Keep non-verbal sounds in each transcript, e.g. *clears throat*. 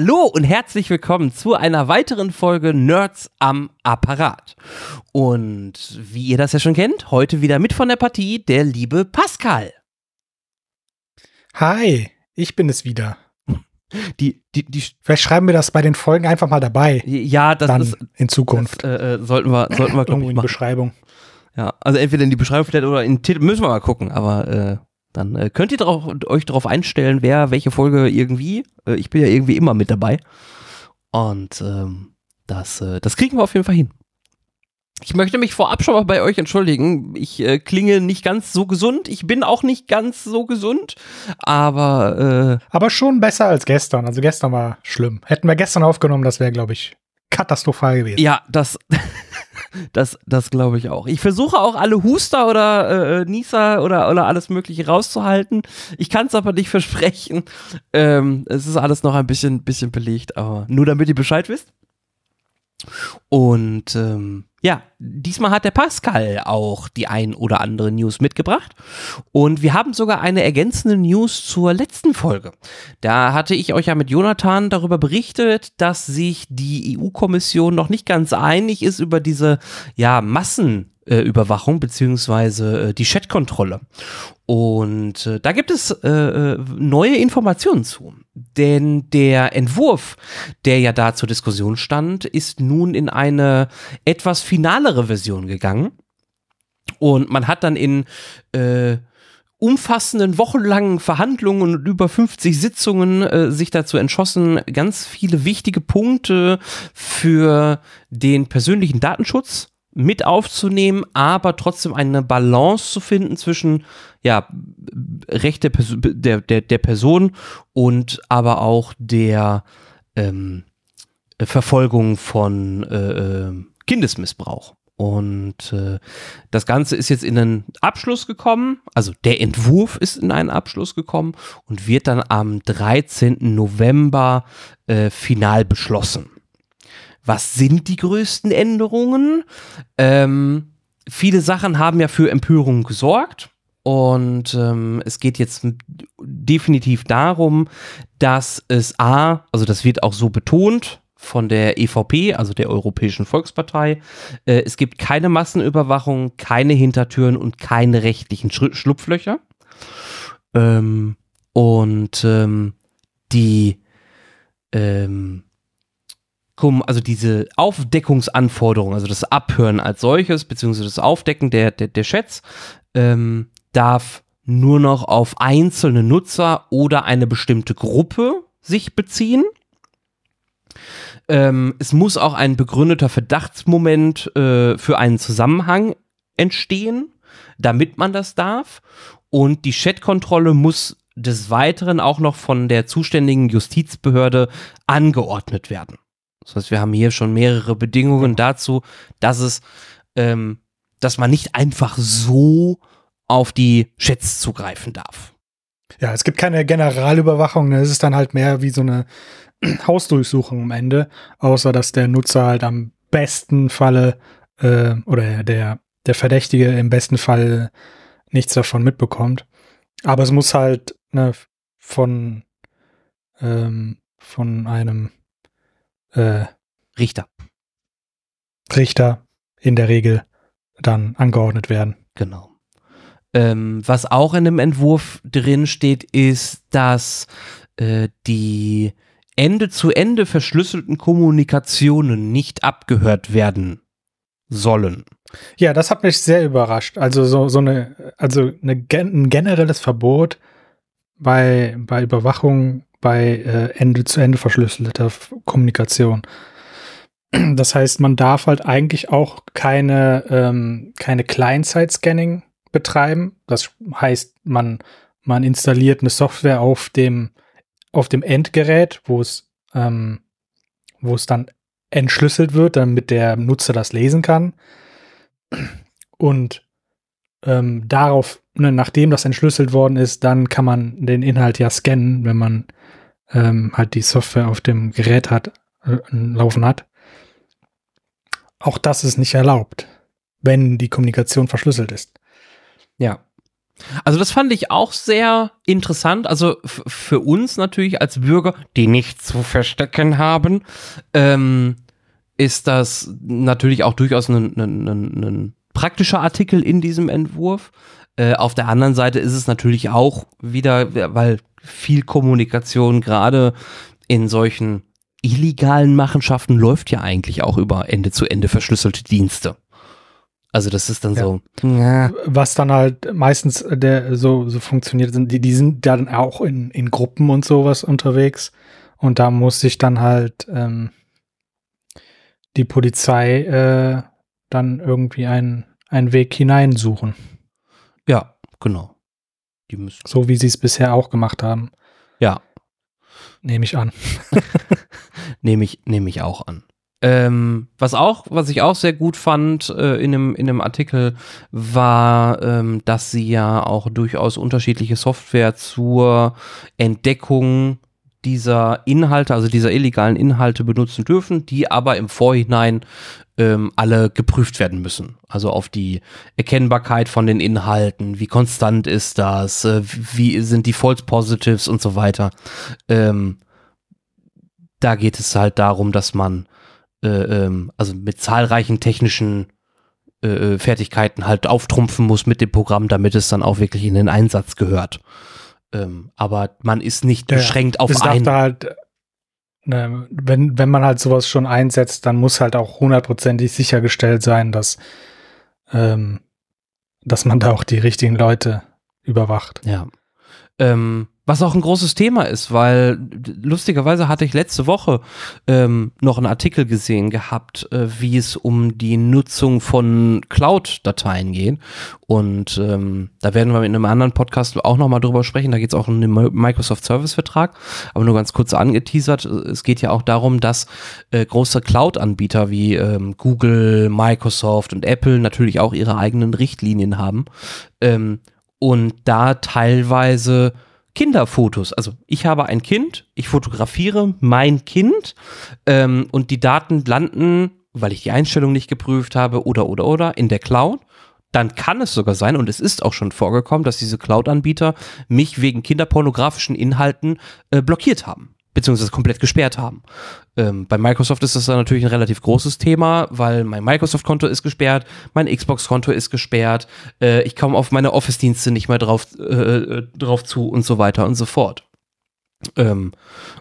Hallo und herzlich willkommen zu einer weiteren Folge Nerds am Apparat. Und wie ihr das ja schon kennt, heute wieder mit von der Partie der liebe Pascal. Hi, ich bin es wieder. Die, die, die, Vielleicht schreiben wir das bei den Folgen einfach mal dabei. ja, das dann ist, in Zukunft. das, äh, äh, sollten wir, sollten wir, Irgendwo ich, in die. Beschreibung. Ja, also entweder in die Beschreibung vielleicht oder in den Titel, müssen wir mal gucken, aber äh, dann äh, könnt ihr drauf, euch darauf einstellen, wer welche Folge irgendwie. Äh, ich bin ja irgendwie immer mit dabei. Und ähm, das, äh, das kriegen wir auf jeden Fall hin. Ich möchte mich vorab schon mal bei euch entschuldigen. Ich äh, klinge nicht ganz so gesund. Ich bin auch nicht ganz so gesund. Aber äh, Aber schon besser als gestern. Also gestern war schlimm. Hätten wir gestern aufgenommen, das wäre, glaube ich, katastrophal gewesen. ja, das, *laughs* das, das glaube ich auch. Ich versuche auch alle Huster oder äh, Nieser oder, oder alles Mögliche rauszuhalten. Ich kann es aber nicht versprechen. Ähm, es ist alles noch ein bisschen, bisschen belegt, aber nur damit ihr Bescheid wisst. Und ähm, ja, diesmal hat der Pascal auch die ein oder andere News mitgebracht. Und wir haben sogar eine ergänzende News zur letzten Folge. Da hatte ich euch ja mit Jonathan darüber berichtet, dass sich die EU-Kommission noch nicht ganz einig ist über diese ja, Massenüberwachung beziehungsweise äh, die Chatkontrolle. Und äh, da gibt es äh, äh, neue Informationen zu. Denn der Entwurf, der ja da zur Diskussion stand, ist nun in eine etwas finalere Version gegangen. Und man hat dann in äh, umfassenden wochenlangen Verhandlungen und über 50 Sitzungen äh, sich dazu entschlossen, ganz viele wichtige Punkte für den persönlichen Datenschutz mit aufzunehmen, aber trotzdem eine Balance zu finden zwischen ja, Recht der, Pers der, der, der Person und aber auch der ähm, Verfolgung von äh, äh, Kindesmissbrauch. Und äh, das Ganze ist jetzt in einen Abschluss gekommen, also der Entwurf ist in einen Abschluss gekommen und wird dann am 13. November äh, final beschlossen. Was sind die größten Änderungen? Ähm, viele Sachen haben ja für Empörung gesorgt. Und ähm, es geht jetzt definitiv darum, dass es A, also das wird auch so betont von der EVP, also der Europäischen Volkspartei, äh, es gibt keine Massenüberwachung, keine Hintertüren und keine rechtlichen Schru Schlupflöcher. Ähm, und ähm, die ähm, kommen, also diese Aufdeckungsanforderungen, also das Abhören als solches, beziehungsweise das Aufdecken der, der, der Chats, ähm, darf nur noch auf einzelne Nutzer oder eine bestimmte Gruppe sich beziehen. Ähm, es muss auch ein begründeter Verdachtsmoment äh, für einen Zusammenhang entstehen, damit man das darf. Und die Chatkontrolle muss des Weiteren auch noch von der zuständigen Justizbehörde angeordnet werden. Das heißt, wir haben hier schon mehrere Bedingungen dazu, dass es, ähm, dass man nicht einfach so auf die Chats zugreifen darf. Ja, es gibt keine Generalüberwachung. Ne? Es ist dann halt mehr wie so eine *clears throat* Hausdurchsuchung am Ende, außer dass der Nutzer halt am besten Falle äh, oder der, der Verdächtige im besten Fall nichts davon mitbekommt. Aber es muss halt ne, von, ähm, von einem äh, Richter. Richter in der Regel dann angeordnet werden. Genau. Ähm, was auch in dem Entwurf drin steht, ist, dass äh, die Ende zu Ende verschlüsselten Kommunikationen nicht abgehört werden sollen. Ja, das hat mich sehr überrascht. Also so, so eine, also eine, ein generelles Verbot bei, bei Überwachung bei äh, Ende zu Ende verschlüsselter Kommunikation. Das heißt, man darf halt eigentlich auch keine, ähm, keine Client-Side-Scanning betreiben. Das heißt, man, man installiert eine Software auf dem, auf dem Endgerät, wo es, ähm, wo es dann entschlüsselt wird, damit der Nutzer das lesen kann. Und ähm, darauf, ne, nachdem das entschlüsselt worden ist, dann kann man den Inhalt ja scannen, wenn man ähm, halt die Software auf dem Gerät hat, äh, laufen hat. Auch das ist nicht erlaubt, wenn die Kommunikation verschlüsselt ist. Ja. Also das fand ich auch sehr interessant. Also für uns natürlich als Bürger, die nichts zu verstecken haben, ähm, ist das natürlich auch durchaus ein, ein, ein, ein praktischer Artikel in diesem Entwurf. Äh, auf der anderen Seite ist es natürlich auch wieder, weil viel Kommunikation gerade in solchen illegalen Machenschaften läuft ja eigentlich auch über Ende zu Ende verschlüsselte Dienste. Also das ist dann ja. so. Ja. Was dann halt meistens der so, so funktioniert, sind die, die sind dann auch in, in Gruppen und sowas unterwegs. Und da muss sich dann halt ähm, die Polizei äh, dann irgendwie einen, einen Weg hineinsuchen. Ja, genau. Die müssen. So wie sie es bisher auch gemacht haben. Ja. Nehme ich an. *laughs* Nehme ich, nehme ich auch an. Ähm, was auch, was ich auch sehr gut fand äh, in, einem, in einem Artikel, war, ähm, dass sie ja auch durchaus unterschiedliche Software zur Entdeckung dieser Inhalte, also dieser illegalen Inhalte benutzen dürfen, die aber im Vorhinein ähm, alle geprüft werden müssen. Also auf die Erkennbarkeit von den Inhalten, wie konstant ist das, äh, wie sind die False Positives und so weiter. Ähm, da geht es halt darum, dass man äh, ähm, also mit zahlreichen technischen äh, äh, Fertigkeiten halt auftrumpfen muss mit dem Programm, damit es dann auch wirklich in den Einsatz gehört. Ähm, aber man ist nicht beschränkt ja, auf ein. Halt, ne, wenn, wenn man halt sowas schon einsetzt, dann muss halt auch hundertprozentig sichergestellt sein, dass, ähm, dass man da auch die richtigen Leute überwacht. Ja. Ähm, was auch ein großes Thema ist, weil lustigerweise hatte ich letzte Woche ähm, noch einen Artikel gesehen gehabt, äh, wie es um die Nutzung von Cloud-Dateien geht. Und ähm, da werden wir in einem anderen Podcast auch nochmal drüber sprechen. Da geht es auch um den Microsoft Service-Vertrag, aber nur ganz kurz angeteasert. Es geht ja auch darum, dass äh, große Cloud-Anbieter wie ähm, Google, Microsoft und Apple natürlich auch ihre eigenen Richtlinien haben. Ähm, und da teilweise Kinderfotos. Also ich habe ein Kind, ich fotografiere mein Kind ähm, und die Daten landen, weil ich die Einstellung nicht geprüft habe oder oder oder in der Cloud. Dann kann es sogar sein, und es ist auch schon vorgekommen, dass diese Cloud-Anbieter mich wegen kinderpornografischen Inhalten äh, blockiert haben beziehungsweise komplett gesperrt haben. Ähm, bei Microsoft ist das dann natürlich ein relativ großes Thema, weil mein Microsoft-Konto ist gesperrt, mein Xbox-Konto ist gesperrt, äh, ich komme auf meine Office-Dienste nicht mehr drauf, äh, äh, drauf zu und so weiter und so fort. Ähm,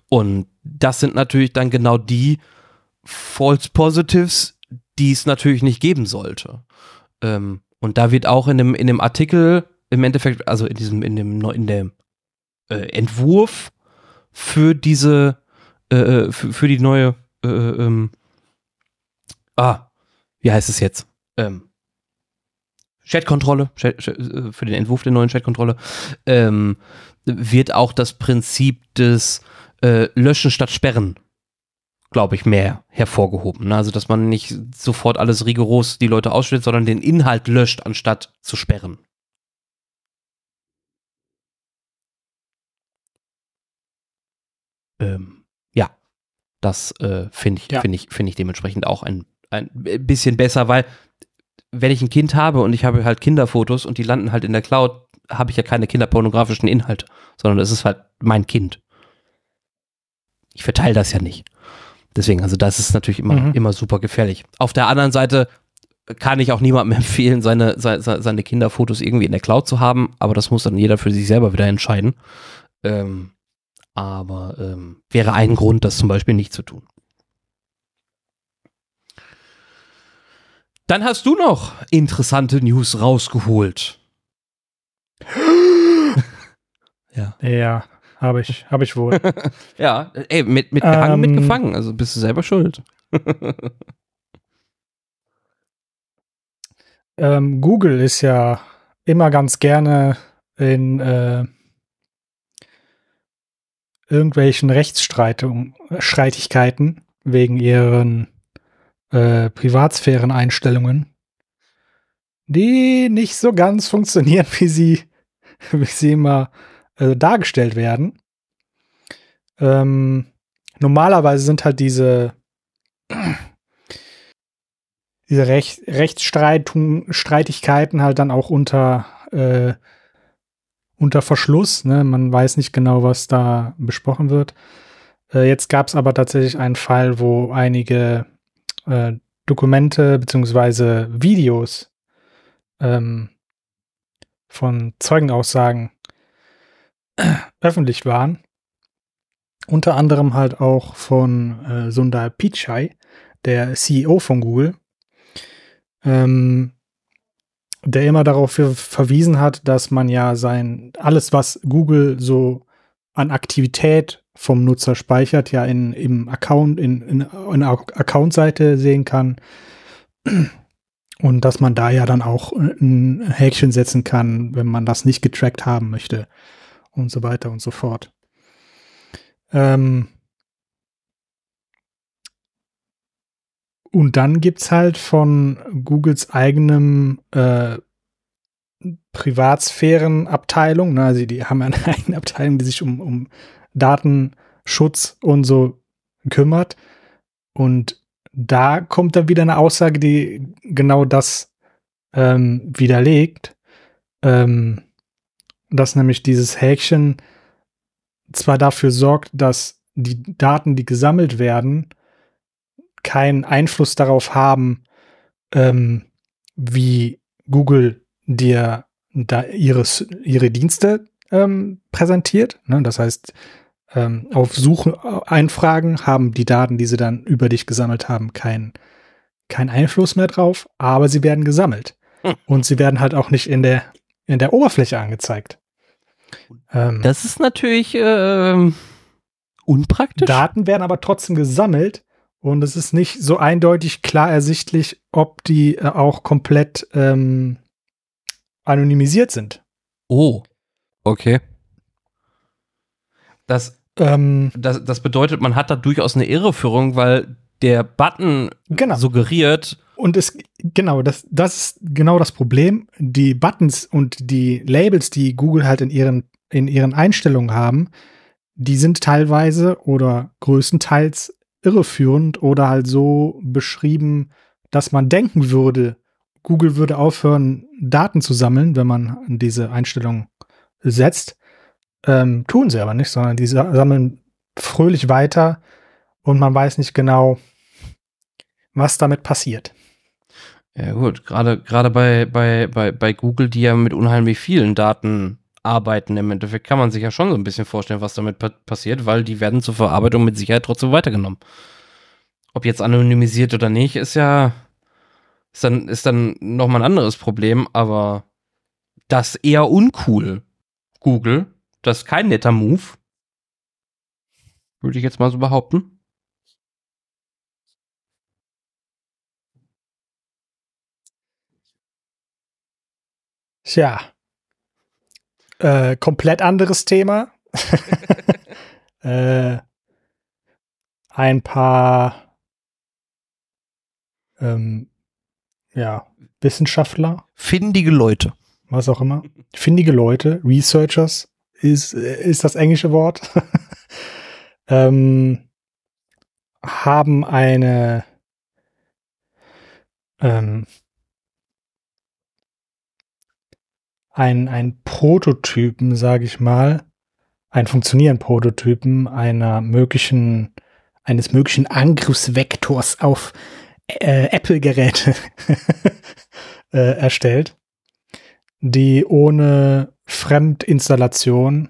und das sind natürlich dann genau die False Positives, die es natürlich nicht geben sollte. Ähm, und da wird auch in dem, in dem Artikel im Endeffekt, also in diesem, in dem, in dem äh, Entwurf für diese, äh, äh, für, für, die neue, äh, äh, ähm, ah, wie heißt es jetzt? Ähm, Chat-Kontrolle, Chat, äh, für den Entwurf der neuen Chat-Kontrolle, ähm, wird auch das Prinzip des äh, Löschen statt Sperren, glaube ich, mehr hervorgehoben. Ne? Also, dass man nicht sofort alles rigoros die Leute ausstellt, sondern den Inhalt löscht, anstatt zu sperren. Ähm, ja, das äh, finde ich, ja. finde ich, finde ich dementsprechend auch ein, ein bisschen besser, weil wenn ich ein Kind habe und ich habe halt Kinderfotos und die landen halt in der Cloud, habe ich ja keine kinderpornografischen Inhalte, sondern es ist halt mein Kind. Ich verteile das ja nicht. Deswegen, also das ist natürlich immer, mhm. immer super gefährlich. Auf der anderen Seite kann ich auch niemandem *laughs* empfehlen, seine, seine, seine Kinderfotos irgendwie in der Cloud zu haben, aber das muss dann jeder für sich selber wieder entscheiden. Ähm, aber ähm, wäre ein Grund, das zum Beispiel nicht zu tun. Dann hast du noch interessante News rausgeholt. *gasps* ja. Ja, habe ich, habe ich wohl. *laughs* ja, ey, mit, mit ähm, mitgefangen, also bist du selber schuld. *laughs* ähm, Google ist ja immer ganz gerne in äh, irgendwelchen Rechtsstreitigkeiten wegen ihren äh, Privatsphären-Einstellungen, die nicht so ganz funktionieren, *laughs* wie sie, wie sie immer äh, dargestellt werden. Ähm, normalerweise sind halt diese, diese Rech Rechtsstreitigkeiten halt dann auch unter äh, unter Verschluss. Ne? Man weiß nicht genau, was da besprochen wird. Äh, jetzt gab es aber tatsächlich einen Fall, wo einige äh, Dokumente beziehungsweise Videos ähm, von Zeugenaussagen öffentlich waren. Unter anderem halt auch von äh, Sundar Pichai, der CEO von Google, ähm, der immer darauf verwiesen hat, dass man ja sein, alles, was Google so an Aktivität vom Nutzer speichert, ja in, im Account, in, in, in einer Account-Seite sehen kann. Und dass man da ja dann auch ein Häkchen setzen kann, wenn man das nicht getrackt haben möchte. Und so weiter und so fort. Ähm und dann gibt es halt von Googles eigenem äh, Privatsphärenabteilung, ne, also die haben eine *laughs* eigene Abteilung, die sich um, um Datenschutz und so kümmert. Und da kommt dann wieder eine Aussage, die genau das ähm, widerlegt, ähm, dass nämlich dieses Häkchen zwar dafür sorgt, dass die Daten, die gesammelt werden, keinen Einfluss darauf haben, ähm, wie Google dir da ihres, ihre Dienste ähm, präsentiert. Ne? Das heißt, ähm, auf Sucheinfragen haben die Daten, die sie dann über dich gesammelt haben, keinen kein Einfluss mehr drauf, aber sie werden gesammelt. Hm. Und sie werden halt auch nicht in der, in der Oberfläche angezeigt. Ähm, das ist natürlich äh, unpraktisch. Daten werden aber trotzdem gesammelt und es ist nicht so eindeutig klar ersichtlich, ob die äh, auch komplett ähm, anonymisiert sind. Oh, okay. Das, ähm, das, das bedeutet, man hat da durchaus eine Irreführung, weil der Button genau. suggeriert. Und es, genau, das, das ist genau das Problem. Die Buttons und die Labels, die Google halt in ihren, in ihren Einstellungen haben, die sind teilweise oder größtenteils irreführend oder halt so beschrieben, dass man denken würde, Google würde aufhören, Daten zu sammeln, wenn man diese Einstellung setzt. Ähm, tun sie aber nicht, sondern die sammeln fröhlich weiter und man weiß nicht genau, was damit passiert. Ja gut, gerade gerade bei, bei, bei, bei Google, die ja mit unheimlich vielen Daten arbeiten, im Endeffekt kann man sich ja schon so ein bisschen vorstellen, was damit pa passiert, weil die werden zur Verarbeitung mit Sicherheit trotzdem weitergenommen. Ob jetzt anonymisiert oder nicht, ist ja ist dann, ist dann nochmal ein anderes Problem, aber das eher uncool. Google, das ist kein netter Move. Würde ich jetzt mal so behaupten. Tja. Äh, komplett anderes Thema. *laughs* äh, ein paar ähm, ja, Wissenschaftler. Findige Leute. Was auch immer. Findige Leute, Researchers ist, ist das englische Wort. *laughs* ähm, haben eine ähm, ein, ein Prototypen, sage ich mal, ein funktionierenden Prototypen einer möglichen, eines möglichen Angriffsvektors auf äh, Apple-Geräte *laughs* äh, erstellt, die ohne Fremdinstallation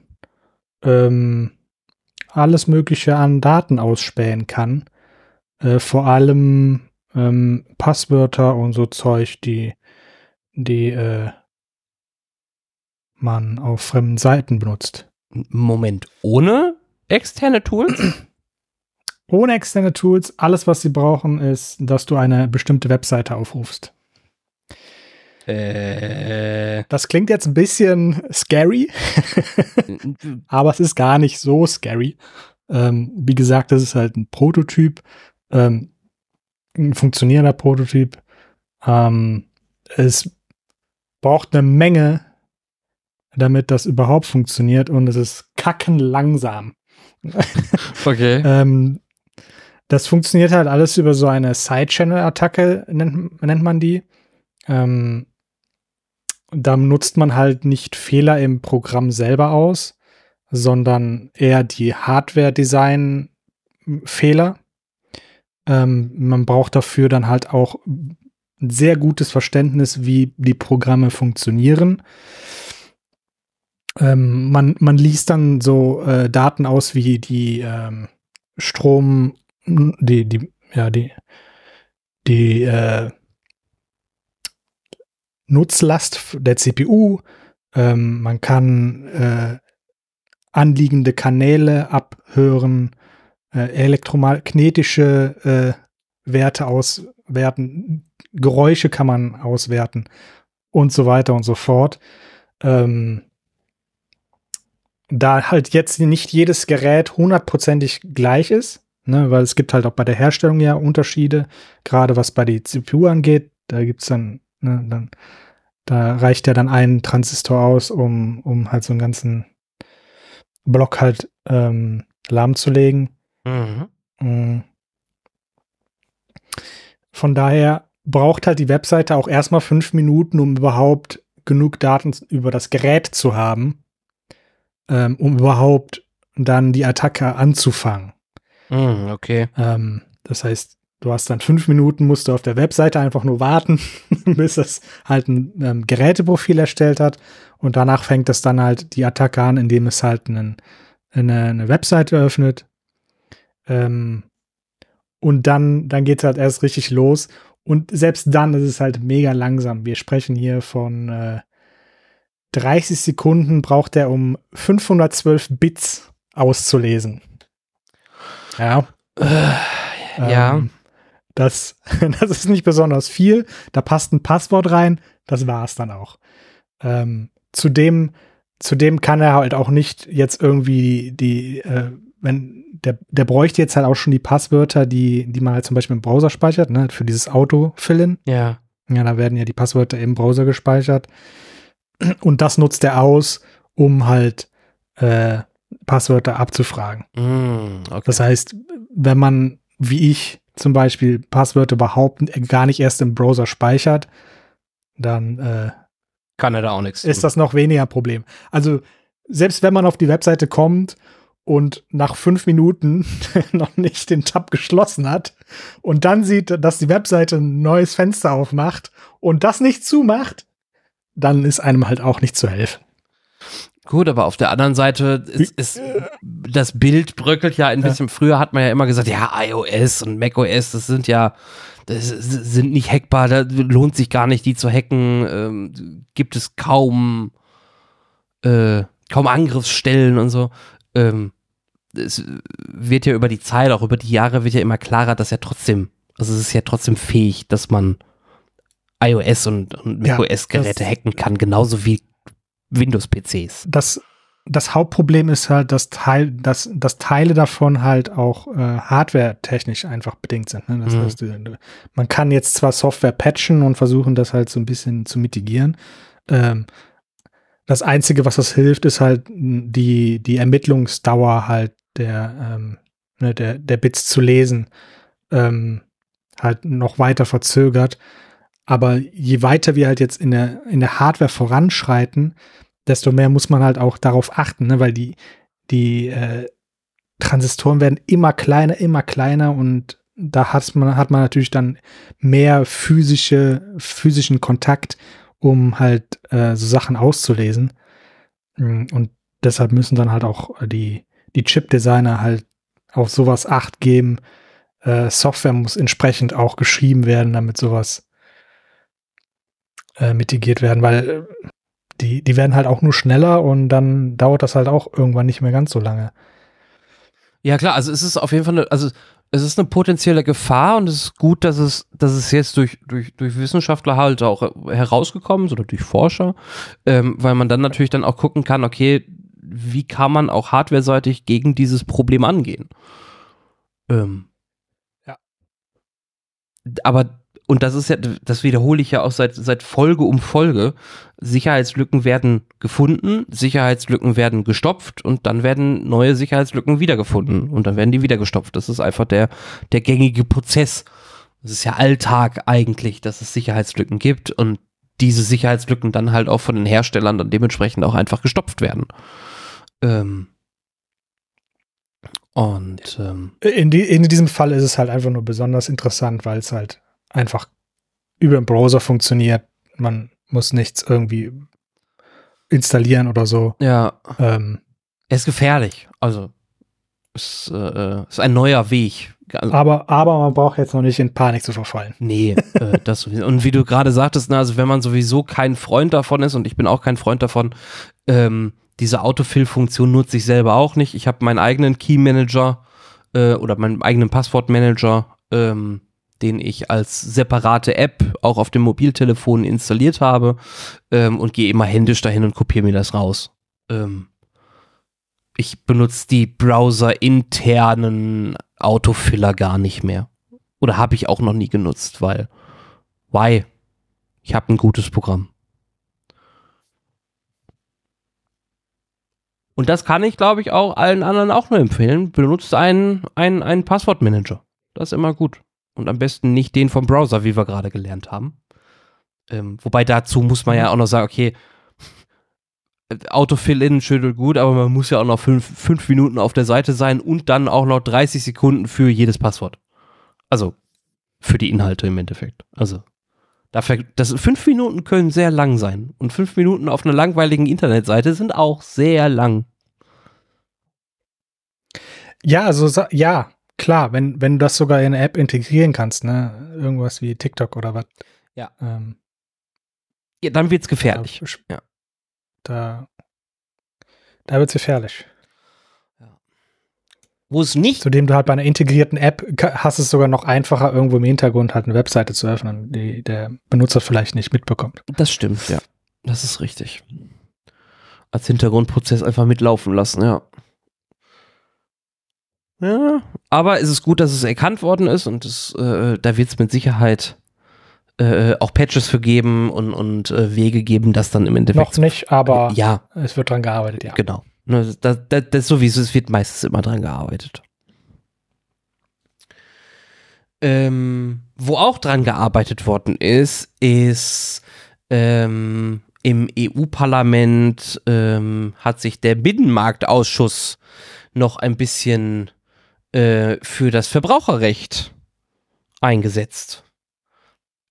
ähm, alles Mögliche an Daten ausspähen kann. Äh, vor allem ähm, Passwörter und so Zeug, die, die äh, man auf fremden Seiten benutzt. Moment, ohne externe Tools? Ohne externe Tools, alles, was sie brauchen, ist, dass du eine bestimmte Webseite aufrufst. Äh. Das klingt jetzt ein bisschen scary, *laughs* aber es ist gar nicht so scary. Ähm, wie gesagt, das ist halt ein Prototyp, ähm, ein funktionierender Prototyp. Ähm, es braucht eine Menge, damit das überhaupt funktioniert und es ist kacken langsam. *laughs* Okay. ähm, das funktioniert halt alles über so eine Side-Channel-Attacke, nennt, nennt, man die. Ähm, da nutzt man halt nicht Fehler im Programm selber aus, sondern eher die Hardware-Design-Fehler. Ähm, man braucht dafür dann halt auch ein sehr gutes Verständnis, wie die Programme funktionieren. Ähm, man, man liest dann so äh, Daten aus wie die ähm, Strom, die, die, ja, die, die äh, Nutzlast der CPU. Ähm, man kann äh, anliegende Kanäle abhören, äh, elektromagnetische äh, Werte auswerten, Geräusche kann man auswerten und so weiter und so fort. Ähm, da halt jetzt nicht jedes Gerät hundertprozentig gleich ist, ne, weil es gibt halt auch bei der Herstellung ja Unterschiede, gerade was bei die CPU angeht. Da gibt's dann, ne, dann, da reicht ja dann ein Transistor aus, um, um halt so einen ganzen Block halt ähm, lahmzulegen. Mhm. Mm. Von daher braucht halt die Webseite auch erstmal fünf Minuten, um überhaupt genug Daten über das Gerät zu haben, ähm, um überhaupt dann die Attacke anzufangen. Mm, okay. Ähm, das heißt, du hast dann fünf Minuten, musst du auf der Webseite einfach nur warten, *laughs* bis es halt ein ähm, Geräteprofil erstellt hat. Und danach fängt es dann halt die Attacke an, indem es halt einen, eine, eine Webseite öffnet. Ähm, und dann, dann geht es halt erst richtig los. Und selbst dann ist es halt mega langsam. Wir sprechen hier von äh, 30 Sekunden braucht er, um 512 Bits auszulesen. Ja. Äh, ja. Ähm, das, *laughs* das ist nicht besonders viel. Da passt ein Passwort rein. Das war es dann auch. Ähm, zudem, zudem kann er halt auch nicht jetzt irgendwie die, äh, wenn der, der bräuchte jetzt halt auch schon die Passwörter, die, die man halt zum Beispiel im Browser speichert, ne, für dieses Auto-Fillen. Ja. Ja, da werden ja die Passwörter im Browser gespeichert. Und das nutzt er aus, um halt äh, Passwörter abzufragen. Mm, okay. Das heißt, wenn man, wie ich zum Beispiel, Passwörter überhaupt gar nicht erst im Browser speichert, dann äh, kann er da auch nichts. Ist das noch weniger Problem. Also selbst wenn man auf die Webseite kommt und nach fünf Minuten *laughs* noch nicht den Tab geschlossen hat und dann sieht, dass die Webseite ein neues Fenster aufmacht und das nicht zumacht, dann ist einem halt auch nicht zu helfen. Gut, aber auf der anderen Seite ist, ist das Bild bröckelt ja ein bisschen. Ja. Früher hat man ja immer gesagt, ja, iOS und macOS, das sind ja, das sind nicht hackbar, da lohnt sich gar nicht, die zu hacken. Ähm, gibt es kaum, äh, kaum Angriffsstellen und so. Ähm, es wird ja über die Zeit, auch über die Jahre wird ja immer klarer, dass er trotzdem, also es ist ja trotzdem fähig, dass man iOS und, und macOS-Geräte ja, hacken kann, genauso wie Windows-PCs. Das, das Hauptproblem ist halt, dass, Teil, dass, dass Teile davon halt auch äh, hardware-technisch einfach bedingt sind. Ne? Das mhm. heißt, man kann jetzt zwar Software patchen und versuchen, das halt so ein bisschen zu mitigieren. Ähm, das Einzige, was das hilft, ist halt die, die Ermittlungsdauer halt der, ähm, ne, der, der Bits zu lesen, ähm, halt noch weiter verzögert. Aber je weiter wir halt jetzt in der, in der Hardware voranschreiten, desto mehr muss man halt auch darauf achten, ne? weil die, die äh, Transistoren werden immer kleiner, immer kleiner und da hat man, hat man natürlich dann mehr physische, physischen Kontakt, um halt äh, so Sachen auszulesen. Mm, und deshalb müssen dann halt auch die, die Chip-Designer halt auf sowas Acht geben. Äh, Software muss entsprechend auch geschrieben werden, damit sowas äh, mitigiert werden, weil äh, die, die werden halt auch nur schneller und dann dauert das halt auch irgendwann nicht mehr ganz so lange. Ja, klar, also es ist auf jeden Fall eine, also es ist eine potenzielle Gefahr und es ist gut, dass es, dass es jetzt durch, durch, durch Wissenschaftler halt auch herausgekommen ist oder durch Forscher, ähm, weil man dann natürlich dann auch gucken kann, okay, wie kann man auch hardware-seitig gegen dieses Problem angehen? Ähm, ja. Aber und das ist ja, das wiederhole ich ja auch seit, seit Folge um Folge. Sicherheitslücken werden gefunden, Sicherheitslücken werden gestopft und dann werden neue Sicherheitslücken wiedergefunden und dann werden die wieder gestopft. Das ist einfach der, der gängige Prozess. Es ist ja Alltag eigentlich, dass es Sicherheitslücken gibt und diese Sicherheitslücken dann halt auch von den Herstellern dann dementsprechend auch einfach gestopft werden. Ähm, und ähm, in, die, in diesem Fall ist es halt einfach nur besonders interessant, weil es halt einfach über den Browser funktioniert. Man muss nichts irgendwie installieren oder so. Ja. Ähm, er ist gefährlich. Also ist, äh, ist ein neuer Weg. Also, aber, aber man braucht jetzt noch nicht in Panik zu verfallen. Nee, äh, *laughs* das sowieso. Und wie du gerade sagtest, na, also wenn man sowieso kein Freund davon ist, und ich bin auch kein Freund davon, ähm, diese Autofill-Funktion nutze ich selber auch nicht. Ich habe meinen eigenen Key-Manager äh, oder meinen eigenen Passwort-Manager, ähm, den ich als separate App auch auf dem Mobiltelefon installiert habe ähm, und gehe immer händisch dahin und kopiere mir das raus. Ähm, ich benutze die browser-internen Autofiller gar nicht mehr. Oder habe ich auch noch nie genutzt, weil, why? Ich habe ein gutes Programm. Und das kann ich, glaube ich, auch allen anderen auch nur empfehlen. Benutzt einen, einen, einen Passwortmanager. Das ist immer gut. Und am besten nicht den vom Browser, wie wir gerade gelernt haben. Ähm, wobei dazu muss man ja auch noch sagen, okay, Autofill-In schön und gut, aber man muss ja auch noch fünf, fünf Minuten auf der Seite sein und dann auch noch 30 Sekunden für jedes Passwort. Also für die Inhalte im Endeffekt. Also dafür, das fünf Minuten können sehr lang sein und fünf Minuten auf einer langweiligen Internetseite sind auch sehr lang. Ja, also ja, klar, wenn wenn du das sogar in eine App integrieren kannst, ne, irgendwas wie TikTok oder was. Ja. Ähm, ja, dann wird's gefährlich. Ja. Da, da wird es gefährlich. Wo es nicht. Zudem du halt bei einer integrierten App hast es sogar noch einfacher, irgendwo im Hintergrund halt eine Webseite zu öffnen, die der Benutzer vielleicht nicht mitbekommt. Das stimmt, ja. Das ist richtig. Als Hintergrundprozess einfach mitlaufen lassen, ja. Ja, aber es ist gut, dass es erkannt worden ist und es, äh, da wird es mit Sicherheit äh, auch Patches für geben und, und äh, Wege geben, das dann im Endeffekt. Noch nicht, aber ja. es wird dran gearbeitet, ja. Genau. Ne, das, das, das sowieso, es wird meistens immer dran gearbeitet. Ähm, wo auch dran gearbeitet worden ist, ist ähm, im EU-Parlament ähm, hat sich der Binnenmarktausschuss noch ein bisschen äh, für das Verbraucherrecht eingesetzt.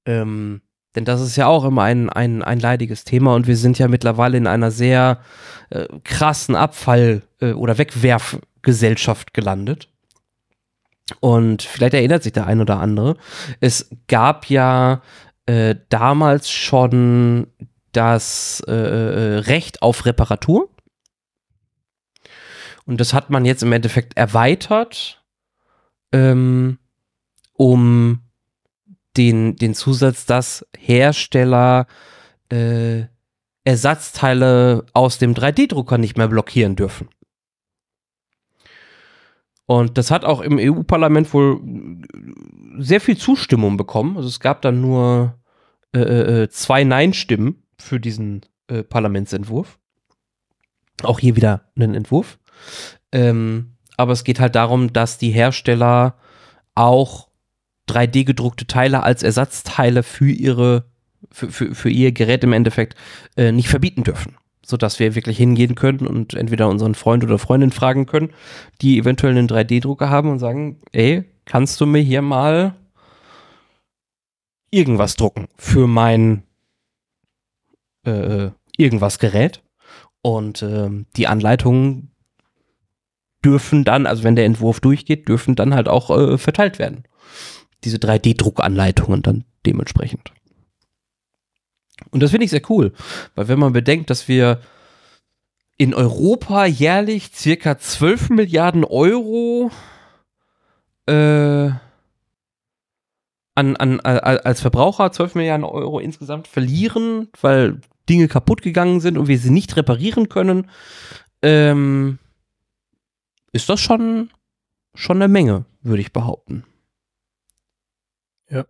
Ähm, denn das ist ja auch immer ein, ein, ein leidiges Thema und wir sind ja mittlerweile in einer sehr äh, krassen Abfall- äh, oder Wegwerfgesellschaft gelandet. Und vielleicht erinnert sich der ein oder andere. Es gab ja äh, damals schon das äh, äh, Recht auf Reparatur. Und das hat man jetzt im Endeffekt erweitert, ähm, um den, den Zusatz, dass Hersteller äh, Ersatzteile aus dem 3D-Drucker nicht mehr blockieren dürfen. Und das hat auch im EU-Parlament wohl sehr viel Zustimmung bekommen. Also es gab dann nur äh, äh, äh, zwei Nein-Stimmen für diesen äh, Parlamentsentwurf. Auch hier wieder einen Entwurf. Ähm, aber es geht halt darum, dass die Hersteller auch 3D gedruckte Teile als Ersatzteile für ihre für, für, für ihr Gerät im Endeffekt äh, nicht verbieten dürfen. Sodass wir wirklich hingehen können und entweder unseren Freund oder Freundin fragen können, die eventuell einen 3D-Drucker haben und sagen, ey, kannst du mir hier mal irgendwas drucken für mein äh, irgendwas Gerät? Und äh, die Anleitungen dürfen dann, also wenn der Entwurf durchgeht, dürfen dann halt auch äh, verteilt werden diese 3D-Druckanleitungen dann dementsprechend. Und das finde ich sehr cool, weil wenn man bedenkt, dass wir in Europa jährlich circa 12 Milliarden Euro äh, an, an, als Verbraucher 12 Milliarden Euro insgesamt verlieren, weil Dinge kaputt gegangen sind und wir sie nicht reparieren können, ähm, ist das schon, schon eine Menge, würde ich behaupten. Ja.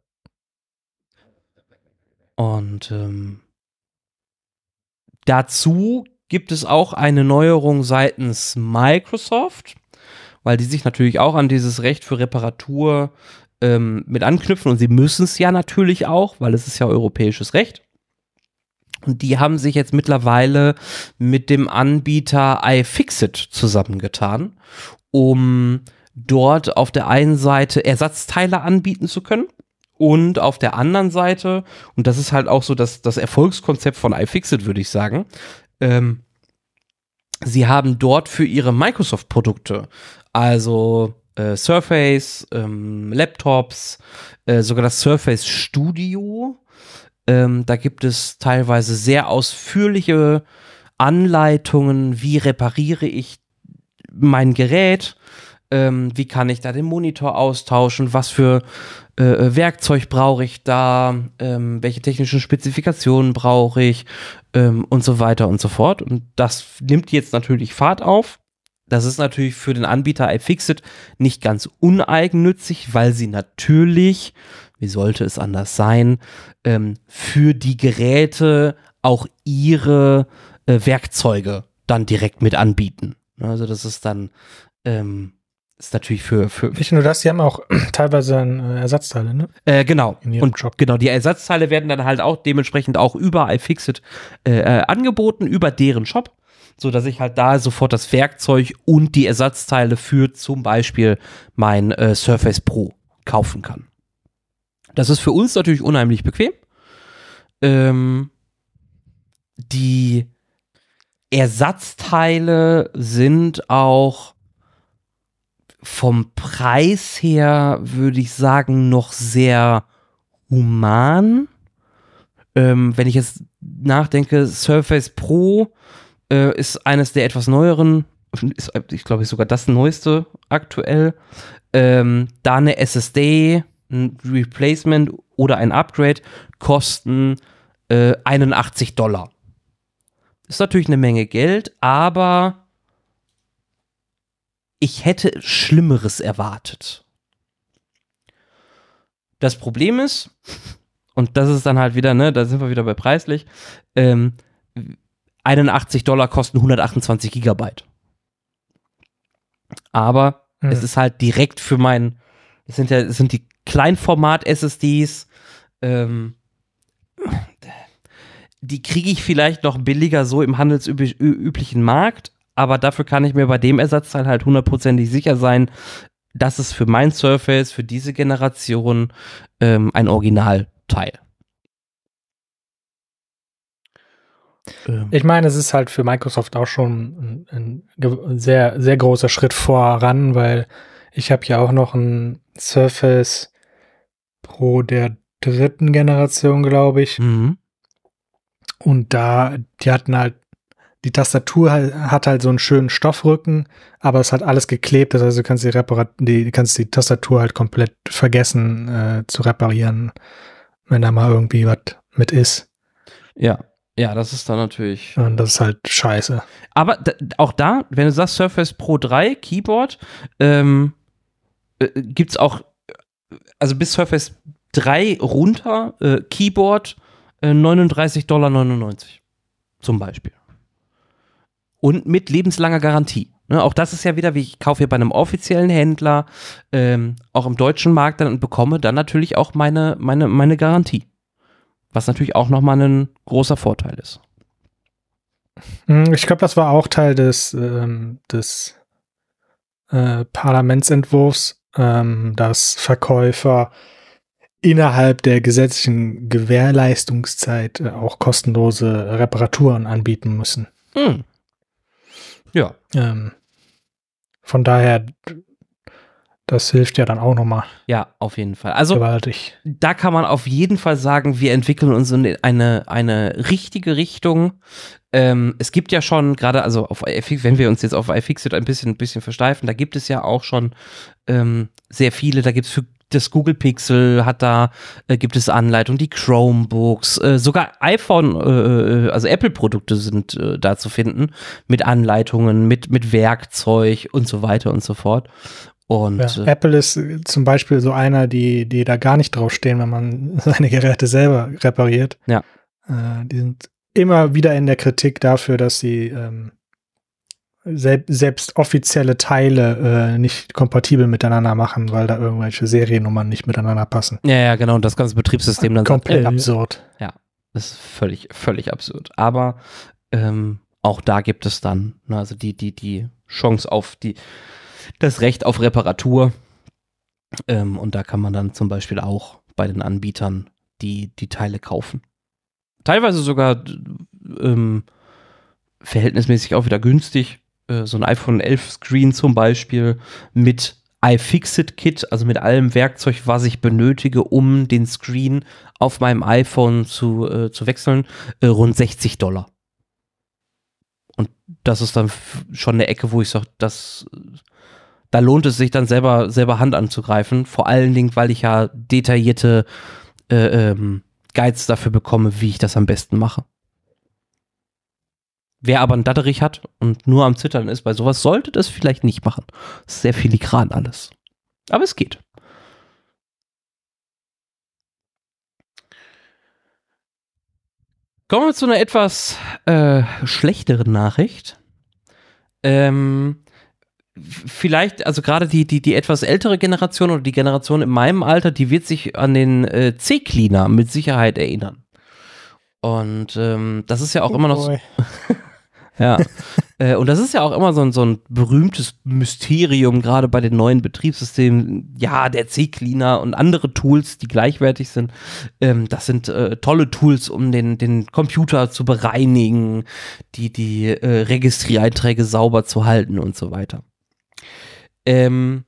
Und ähm, dazu gibt es auch eine Neuerung seitens Microsoft, weil die sich natürlich auch an dieses Recht für Reparatur ähm, mit anknüpfen und sie müssen es ja natürlich auch, weil es ist ja europäisches Recht. Und die haben sich jetzt mittlerweile mit dem Anbieter iFixit zusammengetan, um dort auf der einen Seite Ersatzteile anbieten zu können und auf der anderen Seite, und das ist halt auch so das, das Erfolgskonzept von iFixit, würde ich sagen, ähm, sie haben dort für ihre Microsoft-Produkte, also äh, Surface, ähm, Laptops, äh, sogar das Surface Studio, ähm, da gibt es teilweise sehr ausführliche Anleitungen, wie repariere ich mein Gerät, ähm, wie kann ich da den Monitor austauschen, was für äh, äh, Werkzeug brauche ich da, ähm, welche technischen Spezifikationen brauche ich ähm, und so weiter und so fort. Und das nimmt jetzt natürlich Fahrt auf. Das ist natürlich für den Anbieter iFixit nicht ganz uneigennützig, weil sie natürlich, wie sollte es anders sein, ähm, für die Geräte auch ihre äh, Werkzeuge dann direkt mit anbieten. Also das ist dann ähm, ist natürlich für, für Nicht nur das, die haben auch *clears throat* teilweise äh, Ersatzteile, ne? Äh, genau. Und Shop. genau, die Ersatzteile werden dann halt auch dementsprechend auch über iFixit äh, äh, angeboten, über deren Shop, so dass ich halt da sofort das Werkzeug und die Ersatzteile für zum Beispiel mein äh, Surface Pro kaufen kann. Das ist für uns natürlich unheimlich bequem. Ähm, die Ersatzteile sind auch vom Preis her, würde ich sagen, noch sehr human. Ähm, wenn ich jetzt nachdenke, Surface Pro äh, ist eines der etwas neueren, ist, ich glaube, sogar das neueste aktuell. Ähm, da eine SSD, ein Replacement oder ein Upgrade kosten äh, 81 Dollar. Ist natürlich eine Menge Geld, aber ich hätte Schlimmeres erwartet. Das Problem ist, und das ist dann halt wieder, ne, da sind wir wieder bei preislich, ähm, 81 Dollar kosten 128 Gigabyte. Aber Hm. es ist halt direkt für mein, es sind ja, es sind die Kleinformat-SSDs, ähm, die kriege ich vielleicht noch billiger so im handelsüblichen Markt, aber dafür kann ich mir bei dem Ersatzteil halt hundertprozentig sicher sein, dass es für mein Surface, für diese Generation ähm, ein Originalteil. Ähm, Ich meine, es ist halt für Microsoft auch schon ein, ein sehr, sehr großer Schritt voran, weil ich habe ja auch noch ein Surface Pro der dritten Generation, glaube ich. mhm. Und da, die hatten halt, die Tastatur hat halt so einen schönen Stoffrücken, aber es hat alles geklebt, das heißt, du kannst die, Reparat die, kannst die Tastatur halt komplett vergessen äh, zu reparieren, wenn da mal irgendwie was mit ist. Ja, ja, das ist dann natürlich. Und das ist halt scheiße. Aber auch da, wenn du sagst Surface Pro 3 Keyboard, ähm, äh, gibt es auch, also bis Surface 3 runter, äh, Keyboard äh, 39,99 Dollar zum Beispiel. Und mit lebenslanger Garantie. Ne, auch das ist ja wieder, wie ich kaufe hier bei einem offiziellen Händler, ähm, auch im deutschen Markt dann und bekomme dann natürlich auch meine, meine, meine Garantie. Was natürlich auch nochmal ein großer Vorteil ist. Hm, Ich glaube, das war auch Teil des, ähm, des äh, Parlamentsentwurfs, ähm, dass Verkäufer innerhalb der gesetzlichen Gewährleistungszeit äh, auch kostenlose Reparaturen anbieten müssen. Hm. Ja. Ähm, von daher, das hilft ja dann auch nochmal Ja, auf jeden Fall. Also gewaltig. da kann man auf jeden Fall sagen, wir entwickeln uns in eine, eine richtige Richtung. Ähm, es gibt ja schon gerade, also auf iFix, wenn wir uns jetzt auf iFixit ein bisschen, ein bisschen versteifen, da gibt es ja auch schon ähm, sehr viele, da gibt es für das Google Pixel hat da, äh, gibt es Anleitungen, die Chromebooks, äh, sogar iPhone, äh, äh, also Apple-Produkte sind äh, da zu finden, mit Anleitungen, mit, mit Werkzeug und so weiter und so fort. Und Ja, äh, Apple ist äh, zum Beispiel so einer, die, die da gar nicht draufstehen, wenn man *laughs* seine Geräte selber repariert. Ja. Äh, die sind immer wieder in der Kritik dafür, dass sie ähm, sel selbst offizielle Teile äh, nicht kompatibel miteinander machen, weil da irgendwelche Seriennummern nicht miteinander passen. ja, ja, genau, und das ganze Betriebssystem dann sagt, Komplett äh, absurd. Das ist völlig, völlig absurd. Aber ähm, auch da gibt es dann, ne, also die, die, die Chance auf die, das Recht auf Reparatur. Ähm, und da kann man dann zum Beispiel auch bei den Anbietern die, die Teile kaufen. Teilweise sogar ähm, verhältnismäßig auch wieder günstig. Äh, so ein iPhone 11 Screen zum Beispiel mit iFixit-Kit, also mit allem Werkzeug, was ich benötige, um den Screen auf meinem iPhone zu, äh, zu wechseln, äh, rund 60 Dollar. Und das ist dann schon eine Ecke, wo ich sage, das, da lohnt es sich dann selber, selber Hand anzugreifen. Vor allen Dingen, weil ich ja detaillierte äh, ähm, Guides dafür bekomme, wie ich das am besten mache. Wer aber einen Datterich hat und nur am Zittern ist bei sowas, sollte das vielleicht nicht machen. Sehr filigran alles. Aber es geht. Kommen wir zu einer etwas äh, schlechteren Nachricht. Ähm, vielleicht, also gerade die, die, die etwas ältere Generation oder die Generation in meinem Alter, die wird sich an den äh, C-Cleaner mit Sicherheit erinnern. Und ähm, das ist ja auch oh immer noch. So *laughs* Ja. äh, und das ist ja auch immer so ein, so ein berühmtes Mysterium, gerade bei den neuen Betriebssystemen. Ja, der C-Cleaner und andere Tools, die gleichwertig sind. Ähm, das sind äh, tolle Tools, um den, den Computer zu bereinigen, die, die äh, Registriereinträge sauber zu halten und so weiter. Ähm,